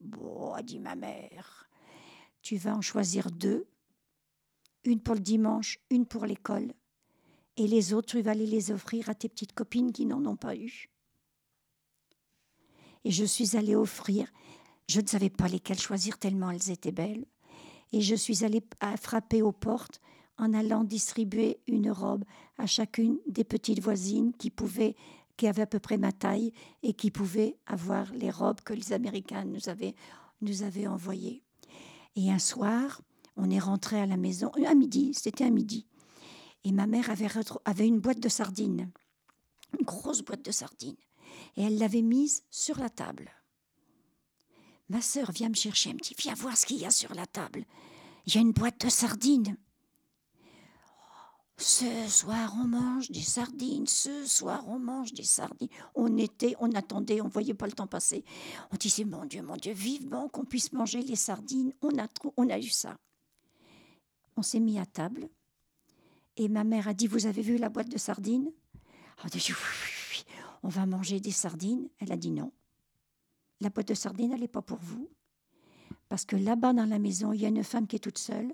Bon, dit ma mère, tu vas en choisir deux, une pour le dimanche, une pour l'école, et les autres, tu vas aller les offrir à tes petites copines qui n'en ont pas eu. Et je suis allée offrir, je ne savais pas lesquelles choisir tellement elles étaient belles, et je suis allée frapper aux portes en allant distribuer une robe à chacune des petites voisines qui pouvaient qui avaient à peu près ma taille et qui pouvaient avoir les robes que les Américains nous avaient, nous avaient envoyées. Et un soir, on est rentré à la maison, à midi, c'était à midi, et ma mère avait, avait une boîte de sardines, une grosse boîte de sardines, et elle l'avait mise sur la table. Ma sœur vient me chercher, elle me dit Viens voir ce qu'il y a sur la table. Il y a une boîte de sardines. Ce soir, on mange des sardines. Ce soir, on mange des sardines. On était, on attendait, on voyait pas le temps passer. On disait, mon Dieu, mon Dieu, vivement qu'on puisse manger les sardines. On a, eu ça. On s'est mis à table. Et ma mère a dit, vous avez vu la boîte de sardines? On a dit, oui, on va manger des sardines. Elle a dit non. La boîte de sardines, elle n'est pas pour vous. Parce que là-bas dans la maison, il y a une femme qui est toute seule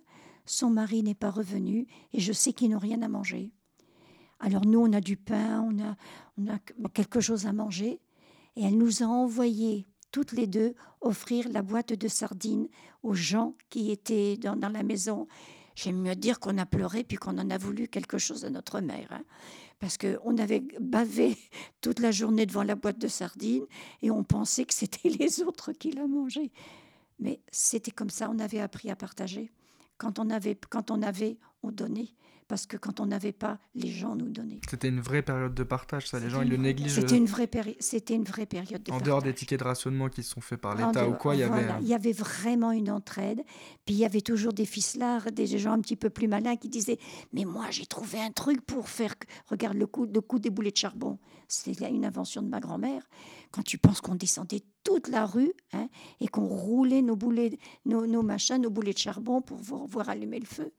son mari n'est pas revenu et je sais qu'ils n'ont rien à manger. Alors nous, on a du pain, on a, on a quelque chose à manger. Et elle nous a envoyé toutes les deux offrir la boîte de sardines aux gens qui étaient dans, la maison. J'aime mieux dire qu'on a pleuré puis qu'on en a voulu quelque chose à notre mère. Hein. Parce qu'on avait bavé [laughs] toute la journée devant la boîte de sardines et on pensait que c'était [laughs] les autres qui la mangeaient. Mais c'était comme ça, on avait appris à partager. Quand on avait, quand on, avait on donnait. Parce que quand on n'avait pas, les gens nous donnaient. C'était une vraie période de partage, ça. Les gens, ils le négligent. C'était une, vraie c'était une vraie période de En dehors des tickets de rationnement qui sont faits par l'État ou quoi, il y avait. Il y avait vraiment une entraide. Puis il y avait toujours des ficelards, des gens un petit peu plus malins qui disaient Mais moi, j'ai trouvé un truc pour faire. Regarde le coup, le coup des boulets de charbon. C'est une invention de ma grand-mère. Quand tu penses qu'on descendait toute la rue hein, et qu'on roulait nos, boulets, nos, nos, machins, nos boulets de charbon pour voir, allumer le feu.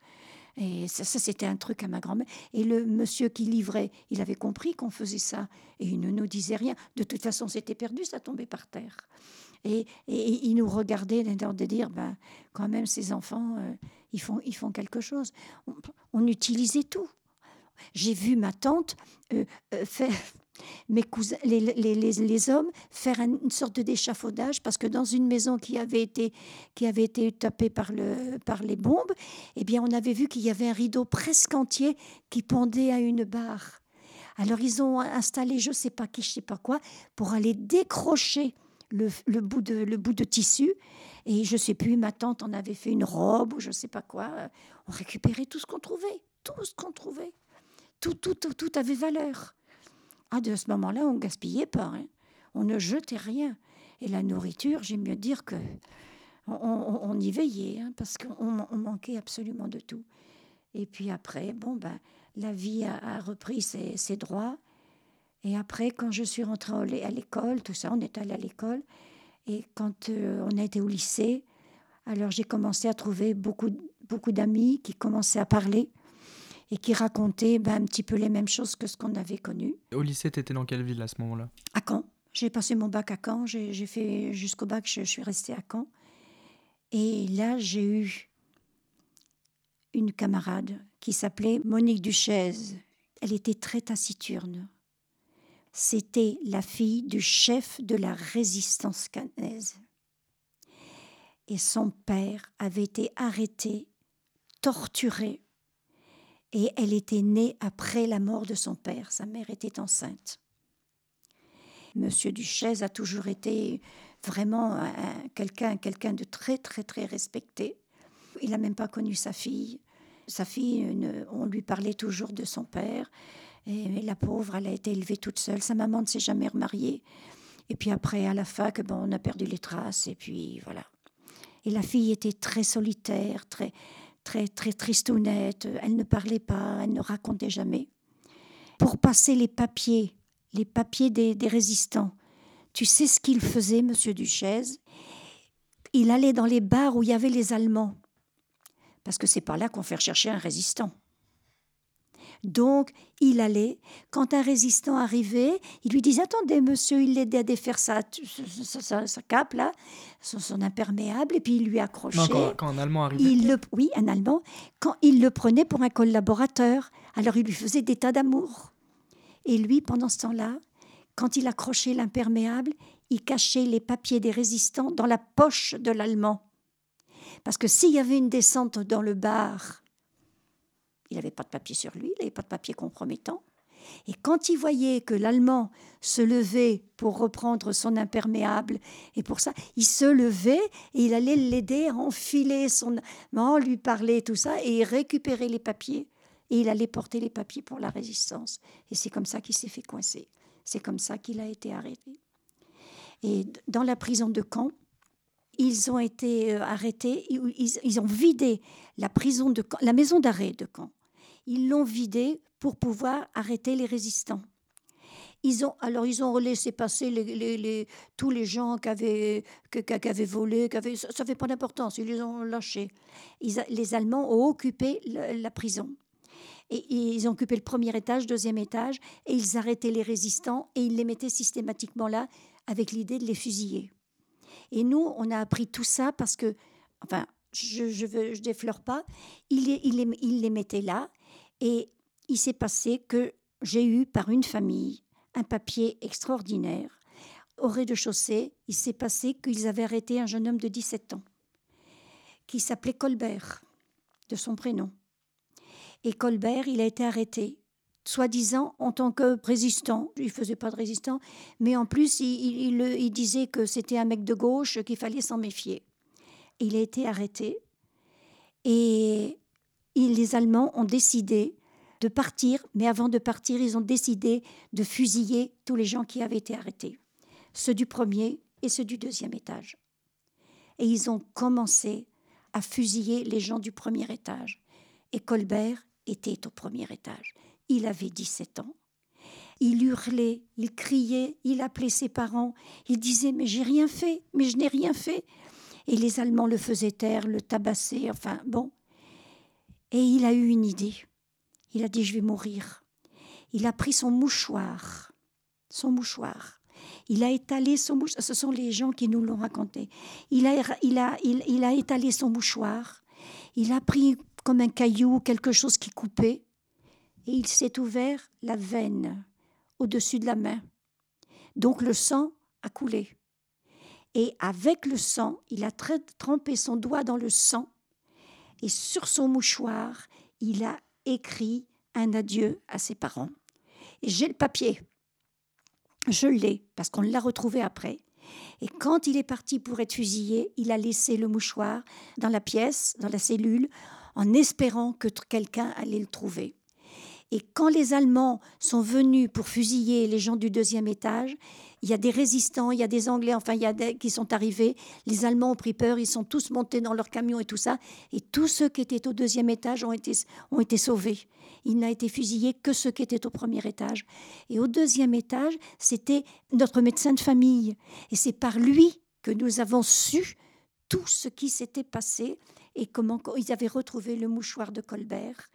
Et ça, c'était un truc à ma grand-mère. Et le monsieur qui livrait, il avait compris qu'on faisait ça. Et il ne nous disait rien. De toute façon, c'était perdu, ça tombait par terre. Et, et, il nous regardait de dire, ben, quand même, ces enfants, euh, ils, font, ils font quelque chose. On, utilisait tout. J'ai vu ma tante euh, euh, faire les, les, hommes faire une sorte d'échafaudage parce que dans une maison qui avait été, qui avait été tapée par, le, par les bombes, eh bien, on avait vu qu'il y avait un rideau presque entier qui pendait à une barre. Alors, ils ont installé, je sais pas qui, je sais pas quoi, pour aller décrocher le, le, bout, de, le bout de tissu. Et je sais plus, ma tante en avait fait une robe ou je ne sais pas quoi. On récupérait tout ce qu'on trouvait, tout ce qu'on trouvait. Tout, tout, tout, tout avait valeur. Ah, de ce moment-là, on gaspillait pas. Hein. On ne jetait rien. Et la nourriture, j'aime mieux dire que on, y veillait, hein, parce qu'on manquait absolument de tout. Et puis après, bon, ben, la vie a, repris ses, droits. Et après, quand je suis rentrée à l'école, tout ça, on est allé à l'école. Et quand euh, on a été au lycée, alors j'ai commencé à trouver beaucoup, beaucoup d'amis qui commençaient à parler et qui racontait ben, un petit peu les mêmes choses que ce qu'on avait connu. Au lycée, tu étais dans quelle ville à ce moment-là? À Caen. J'ai passé mon bac à Caen, j'ai fait jusqu'au bac, je, suis restée à Caen. Et là, j'ai eu une camarade qui s'appelait Monique Duchesne. Elle était très taciturne. C'était la fille du chef de la résistance canaise. Et son père avait été arrêté, torturé et elle était née après la mort de son père. Sa mère était enceinte. Monsieur Duchesne a toujours été vraiment quelqu'un quelqu'un de très très très respecté. Il n'a même pas connu sa fille. Sa fille, on lui parlait toujours de son père. Et, la pauvre, elle a été élevée toute seule. Sa maman ne s'est jamais remariée. Et puis après, à la fac, bon, on a perdu les traces. Et puis voilà. Et la fille était très solitaire, très, très, très tristounette. Elle ne parlait pas, elle ne racontait jamais. Pour passer les papiers, les papiers des, résistants, tu sais ce qu'il faisait, monsieur Duchesne? Il allait dans les bars où il y avait les Allemands. Parce que c'est par là qu'on fait chercher un résistant. Donc, il allait. Quand un résistant arrivait, il lui disait Attendez, monsieur, il l'aidait à défaire sa, sa, cape, là, son, imperméable, et puis il lui accrochait. quand, un Allemand arrivait il le, Oui, un Allemand. Quand il le prenait pour un collaborateur, alors il lui faisait des tas d'amour. Et lui, pendant ce temps-là, quand il accrochait l'imperméable, il cachait les papiers des résistants dans la poche de l'Allemand. Parce que s'il y avait une descente dans le bar, il n'avait pas de papier sur lui, il n'avait pas de papier compromettant. Et quand il voyait que l'Allemand se levait pour reprendre son imperméable, et pour ça, il se levait et il allait l'aider à enfiler son... lui parler, tout ça, et récupérer les papiers. Et il allait porter les papiers pour la résistance. Et c'est comme ça qu'il s'est fait coincer. C'est comme ça qu'il a été arrêté. Et dans la prison de Caen, ils ont été euh, arrêtés, ils, ont vidé la prison de la maison d'arrêt de Caen. Ils l'ont vidé pour pouvoir arrêter les résistants. Ils ont, alors, ils ont laissé passer tous les gens qui avaient, qui, volé, qui ça n'avait pas d'importance, ils les ont lâchés. les Allemands ont occupé la prison. Et, ils ont occupé le premier étage, deuxième étage, et ils arrêtaient les résistants et ils les mettaient systématiquement là avec l'idée de les fusiller. Et nous, on a appris tout ça parce que, enfin, je ne je, je défleure pas, il les, il, les, mettait là et il s'est passé que j'ai eu par une famille un papier extraordinaire. Au rez-de-chaussée, il s'est passé qu'ils avaient arrêté un jeune homme de 17 ans, qui s'appelait Colbert, de son prénom. Et Colbert, il a été arrêté, soi-disant en tant que résistant. Il faisait pas de résistant, mais en plus, il, il, disait que c'était un mec de gauche, qu'il fallait s'en méfier. il a été arrêté. Et les Allemands ont décidé de partir, mais avant de partir, ils ont décidé de fusiller tous les gens qui avaient été arrêtés, ceux du premier et ceux du deuxième étage. Et ils ont commencé à fusiller les gens du premier étage. Et Colbert était au premier étage. Il avait 17 ans. Il hurlait, il criait, il appelait ses parents, il disait Mais j'ai rien fait, mais je n'ai rien fait. Et les Allemands le faisaient taire, le tabassaient, enfin bon. Et il a eu une idée. Il a dit Je vais mourir. Il a pris son mouchoir, son mouchoir. Il a étalé son mouchoir. Ce sont les gens qui nous l'ont raconté. Il a, il, a, il, a étalé son mouchoir. Il a pris comme un caillou quelque chose qui coupait. Et il s'est ouvert la veine au-dessus de la main. Donc le sang a coulé. Et avec le sang, il a trempé son doigt dans le sang. Et sur son mouchoir, il a écrit un adieu à ses parents. Et j'ai le papier. Je l'ai parce qu'on l'a retrouvé après. Et quand il est parti pour être fusillé, il a laissé le mouchoir dans la pièce, dans la cellule, en espérant que quelqu'un allait le trouver. Et quand les Allemands sont venus pour fusiller les gens du deuxième étage, il y a des résistants, il y a des Anglais, enfin, il y a des, qui sont arrivés. Les Allemands ont pris peur, ils sont tous montés dans leur camion et tout ça. Et tous ceux qui étaient au deuxième étage ont été, ont été sauvés. Il n'a été fusillé que ceux qui étaient au premier étage. Et au deuxième étage, c'était notre médecin de famille. Et c'est par lui que nous avons su tout ce qui s'était passé et comment ils avaient retrouvé le mouchoir de Colbert.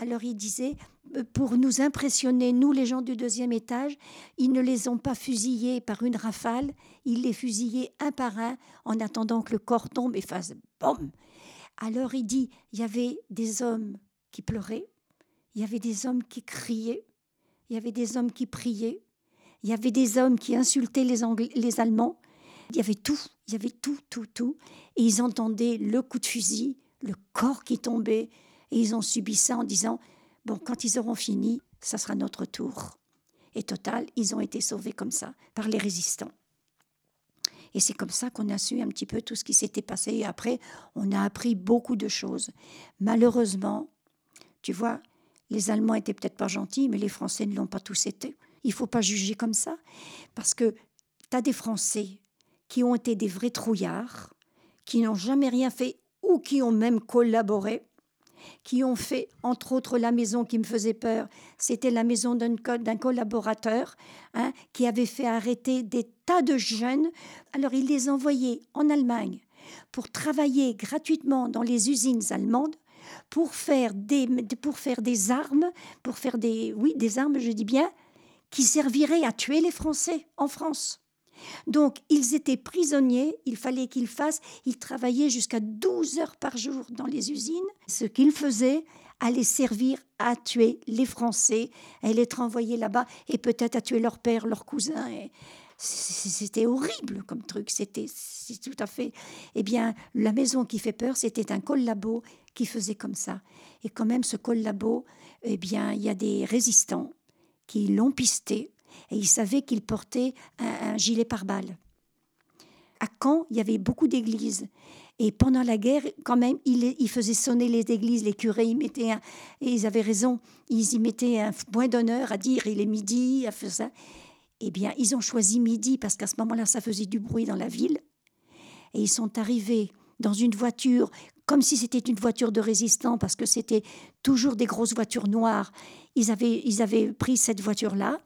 Alors il disait, euh, pour nous impressionner, nous les gens du deuxième étage, ils ne les ont pas fusillés par une rafale, ils les fusillaient un par un en attendant que le corps tombe et fasse BOM Alors il dit, il y avait des hommes qui pleuraient, il y avait des hommes qui criaient, il y avait des hommes qui priaient, il y avait des hommes qui insultaient les, les Allemands, il y avait tout, il y avait tout, tout, tout. Et ils entendaient le coup de fusil, le corps qui tombait, et ils ont subi ça en disant, bon, quand ils auront fini, ça sera notre tour. Et total, ils ont été sauvés comme ça, par les résistants. Et c'est comme ça qu'on a su un petit peu tout ce qui s'était passé. Et après, on a appris beaucoup de choses. Malheureusement, tu vois, les Allemands étaient peut-être pas gentils, mais les Français ne l'ont pas tous été. Il faut pas juger comme ça, parce que tu as des Français qui ont été des vrais trouillards, qui n'ont jamais rien fait ou qui ont même collaboré, qui ont fait, entre autres, la maison qui me faisait peur. C'était la maison d'un collaborateur hein, qui avait fait arrêter des tas de jeunes. Alors il les envoyait en Allemagne pour travailler gratuitement dans les usines allemandes pour faire des, pour faire des armes, pour faire des, oui, des armes, je dis bien, qui serviraient à tuer les Français en France. Donc, ils étaient prisonniers, il fallait qu'ils fassent, ils travaillaient jusqu'à 12 heures par jour dans les usines. Ce qu'ils faisaient allait servir à tuer les Français, à être envoyés là-bas et peut-être à tuer leur père, leur cousin. C'était horrible comme truc, c'était tout à fait. Eh bien, la maison qui fait peur, c'était un collabo qui faisait comme ça. Et quand même, ce collabo, eh bien, il y a des résistants qui l'ont pisté et il savait qu'il portait un, gilet pare-balles. À Caen, il y avait beaucoup d'églises. Et pendant la guerre, quand même, il, il faisait sonner les églises, les curés y mettaient un, et ils avaient raison, ils y mettaient un point d'honneur à dire il est midi, à faire ça. Eh bien, ils ont choisi midi parce qu'à ce moment-là, ça faisait du bruit dans la ville. Et ils sont arrivés dans une voiture comme si c'était une voiture de résistant, parce que c'était toujours des grosses voitures noires. Ils avaient, ils avaient pris cette voiture-là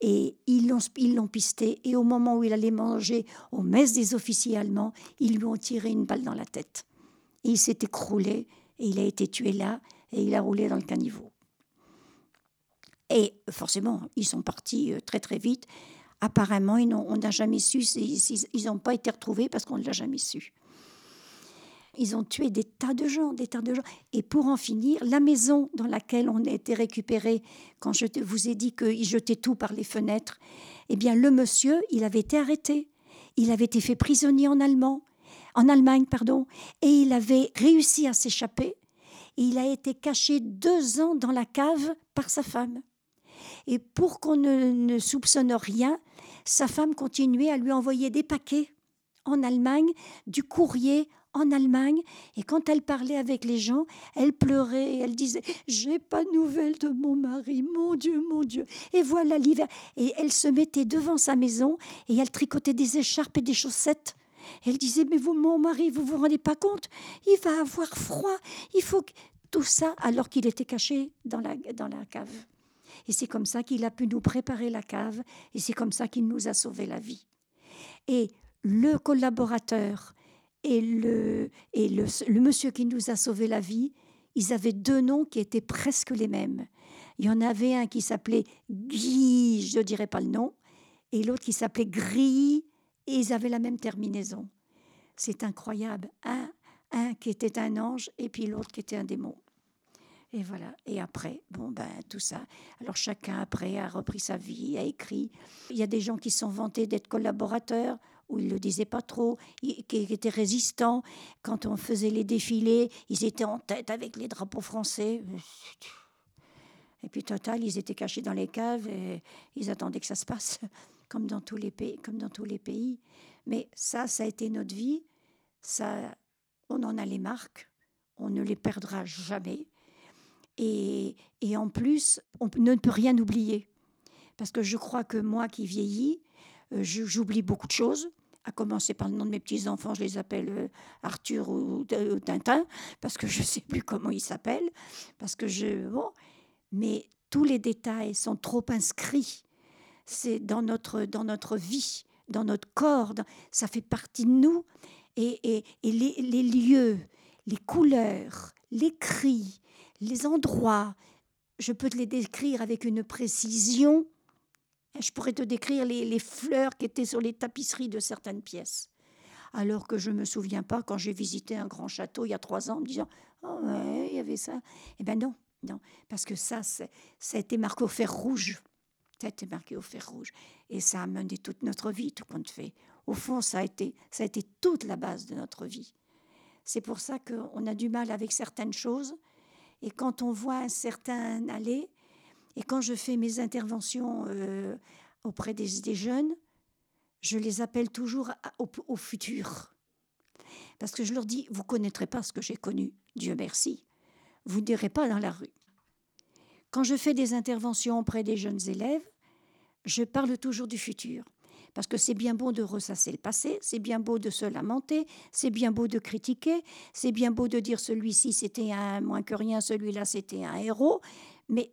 et ils l'ont, ils l'ont pisté. Et au moment où il allait manger au mess des officiers allemands, ils lui ont tiré une balle dans la tête. Et il s'est écroulé et il a été tué là et il a roulé dans le caniveau. Et forcément, ils sont partis euh, très très vite. Apparemment, on n'a jamais su, ils n'ont pas été retrouvés parce qu'on ne l'a jamais su. Ils ont tué des tas de gens, des tas de gens. Et pour en finir, la maison dans laquelle on a été récupéré, quand je vous ai dit qu'ils jetaient tout par les fenêtres, eh bien, le monsieur, il avait été arrêté. Il avait été fait prisonnier en en Allemagne, pardon, et il avait réussi à s'échapper. Et il a été caché deux ans dans la cave par sa femme. Et pour qu'on ne, soupçonne rien, sa femme continuait à lui envoyer des paquets en Allemagne, du courrier en Allemagne. Et quand elle parlait avec les gens, elle pleurait et elle disait J'ai pas de nouvelles de mon mari, mon Dieu, mon Dieu. Et voilà l'hiver. Et elle se mettait devant sa maison et elle tricotait des écharpes et des chaussettes. Elle disait Mais vous, mon mari, vous vous rendez pas compte? Il va avoir froid. Il faut que. Tout ça alors qu'il était caché dans la, dans la cave. Et c'est comme ça qu'il a pu nous préparer la cave, et c'est comme ça qu'il nous a sauvé la vie. Et le collaborateur et le, et le, monsieur qui nous a sauvé la vie, ils avaient deux noms qui étaient presque les mêmes. Il y en avait un qui s'appelait Guy, je ne dirais pas le nom, et l'autre qui s'appelait Gris, et ils avaient la même terminaison. C'est incroyable. Un, un qui était un ange, et puis l'autre qui était un démon. Et voilà. Et après, bon, ben, tout ça. Alors, chacun, après, a repris sa vie, a écrit. Il y a des gens qui sont vantés d'être collaborateurs, ou ils ne le disaient pas trop, qui étaient résistants. Quand on faisait les défilés, ils étaient en tête avec les drapeaux français. Et puis, total, ils étaient cachés dans les caves et ils attendaient que ça se passe, [laughs] comme dans tous les pays. Comme dans tous les pays. Mais ça, ça a été notre vie. Ça, on en a les marques. On ne les perdra jamais. Et, en plus, on ne peut rien oublier. Parce que je crois que moi qui vieillis, euh, j'oublie beaucoup de choses, à commencer par le nom de mes petits-enfants, je les appelle euh, Arthur ou, Tintin, parce que je ne sais plus comment ils s'appellent, parce que je... Bon, mais tous les détails sont trop inscrits. C'est dans notre, dans notre vie, dans notre corps, ça fait partie de nous. Et, et, les, les lieux, les couleurs, les cris, les endroits, je peux te les décrire avec une précision. Je pourrais te décrire les, fleurs qui étaient sur les tapisseries de certaines pièces. Alors que je ne me souviens pas quand j'ai visité un grand château il y a trois ans en me disant Oh, ouais, il y avait ça. Eh bien, non, non, parce que ça, ça a été marqué au fer rouge. Ça a été marqué au fer rouge. Et ça a mené toute notre vie, tout compte fait. Au fond, ça a été, ça a été toute la base de notre vie. C'est pour ça qu'on a du mal avec certaines choses et quand on voit un certain aller, et quand je fais mes interventions euh, auprès des, jeunes, je les appelle toujours au, futur. Parce que je leur dis, vous connaîtrez pas ce que j'ai connu, Dieu merci. Vous ne direz pas dans la rue. Quand je fais des interventions auprès des jeunes élèves, je parle toujours du futur. Parce que c'est bien beau de ressasser le passé, c'est bien beau de se lamenter, c'est bien beau de critiquer, c'est bien beau de dire celui-ci c'était un moins que rien, celui-là c'était un héros, mais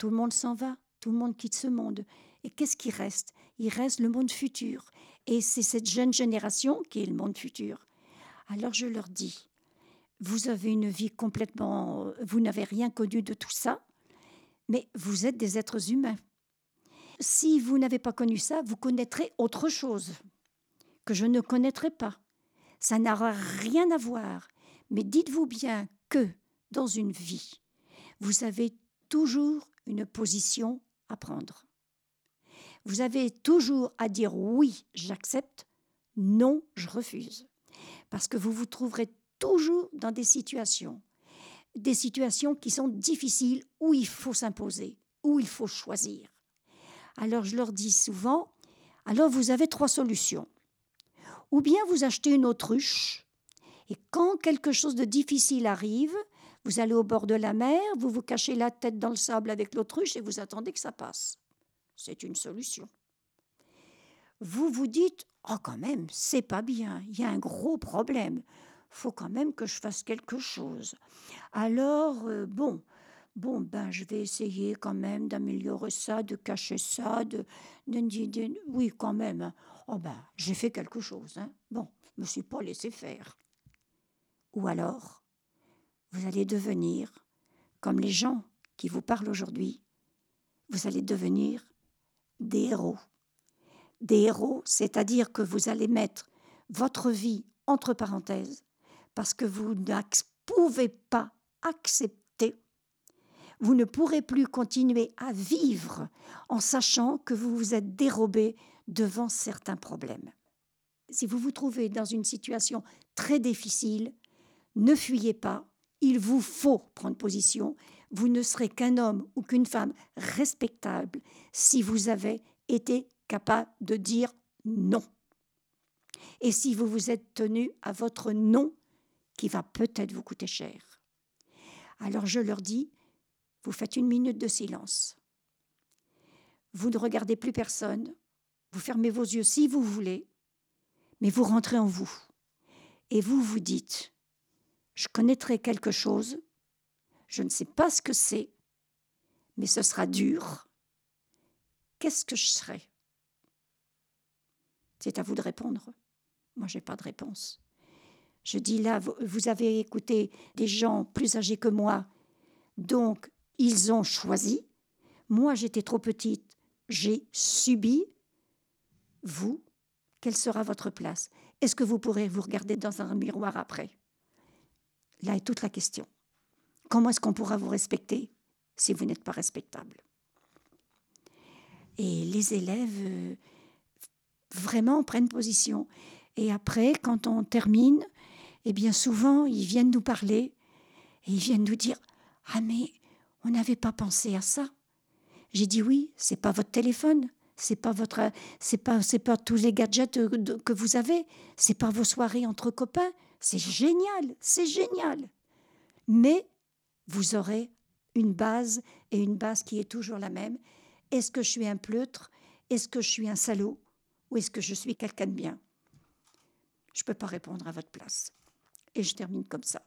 tout le monde s'en va, tout le monde quitte ce monde. Et qu'est-ce qui reste? Il reste le monde futur. Et c'est cette jeune génération qui est le monde futur. Alors je leur dis, vous avez une vie complètement... Vous n'avez rien connu de tout ça, mais vous êtes des êtres humains. Si vous n'avez pas connu ça, vous connaîtrez autre chose que je ne connaîtrai pas. Ça n'aura rien à voir. Mais dites-vous bien que dans une vie, vous avez toujours une position à prendre. Vous avez toujours à dire oui, j'accepte, non, je refuse. Parce que vous vous trouverez toujours dans des situations, des situations qui sont difficiles, où il faut s'imposer, où il faut choisir. Alors je leur dis souvent, alors vous avez trois solutions. Ou bien vous achetez une autruche, et quand quelque chose de difficile arrive, vous allez au bord de la mer, vous vous cachez la tête dans le sable avec l'autruche et vous attendez que ça passe. C'est une solution. Vous vous dites, oh quand même, c'est pas bien, il y a un gros problème. faut quand même que je fasse quelque chose. Alors, euh, bon, bon, ben, je vais essayer quand même d'améliorer ça, de cacher ça, de, oui, quand même. Hein. Oh ben, j'ai fait quelque chose. Hein. Bon, je me suis pas laissé faire. Ou alors, vous allez devenir comme les gens qui vous parlent aujourd'hui. Vous allez devenir des héros. Des héros, c'est-à-dire que vous allez mettre votre vie entre parenthèses parce que vous ne pouvez pas accepter, vous ne pourrez plus continuer à vivre en sachant que vous vous êtes dérobé devant certains problèmes. Si vous vous trouvez dans une situation très difficile, ne fuyez pas, il vous faut prendre position. Vous ne serez qu'un homme ou qu'une femme respectable si vous avez été capable de dire non. Et si vous vous êtes tenu à votre non qui va peut-être vous coûter cher. Alors je leur dis, vous faites une minute de silence. Vous ne regardez plus personne, vous fermez vos yeux si vous voulez, mais vous rentrez en vous. Et vous vous dites, je connaîtrai quelque chose, je ne sais pas ce que c'est, mais ce sera dur. Qu'est-ce que je serai? C'est à vous de répondre. Moi, je n'ai pas de réponse. Je dis là, vous avez écouté des gens plus âgés que moi, donc ils ont choisi. Moi, j'étais trop petite, j'ai subi. Vous, quelle sera votre place? Est-ce que vous pourrez vous regarder dans un miroir après? Là est toute la question. Comment est-ce qu'on pourra vous respecter si vous n'êtes pas respectable? Et les élèves euh, vraiment prennent position. Et après, quand on termine, eh bien souvent, ils viennent nous parler et ils viennent nous dire Ah, mais on n'avait pas pensé à ça. J'ai dit Oui, c'est pas votre téléphone, c'est pas votre, c'est pas, c'est pas tous les gadgets que vous avez, c'est pas vos soirées entre copains. C'est génial, c'est génial. Mais vous aurez une base et une base qui est toujours la même. Est-ce que je suis un pleutre? Est-ce que je suis un salaud? Ou est-ce que je suis quelqu'un de bien? Je ne peux pas répondre à votre place. Et je termine comme ça.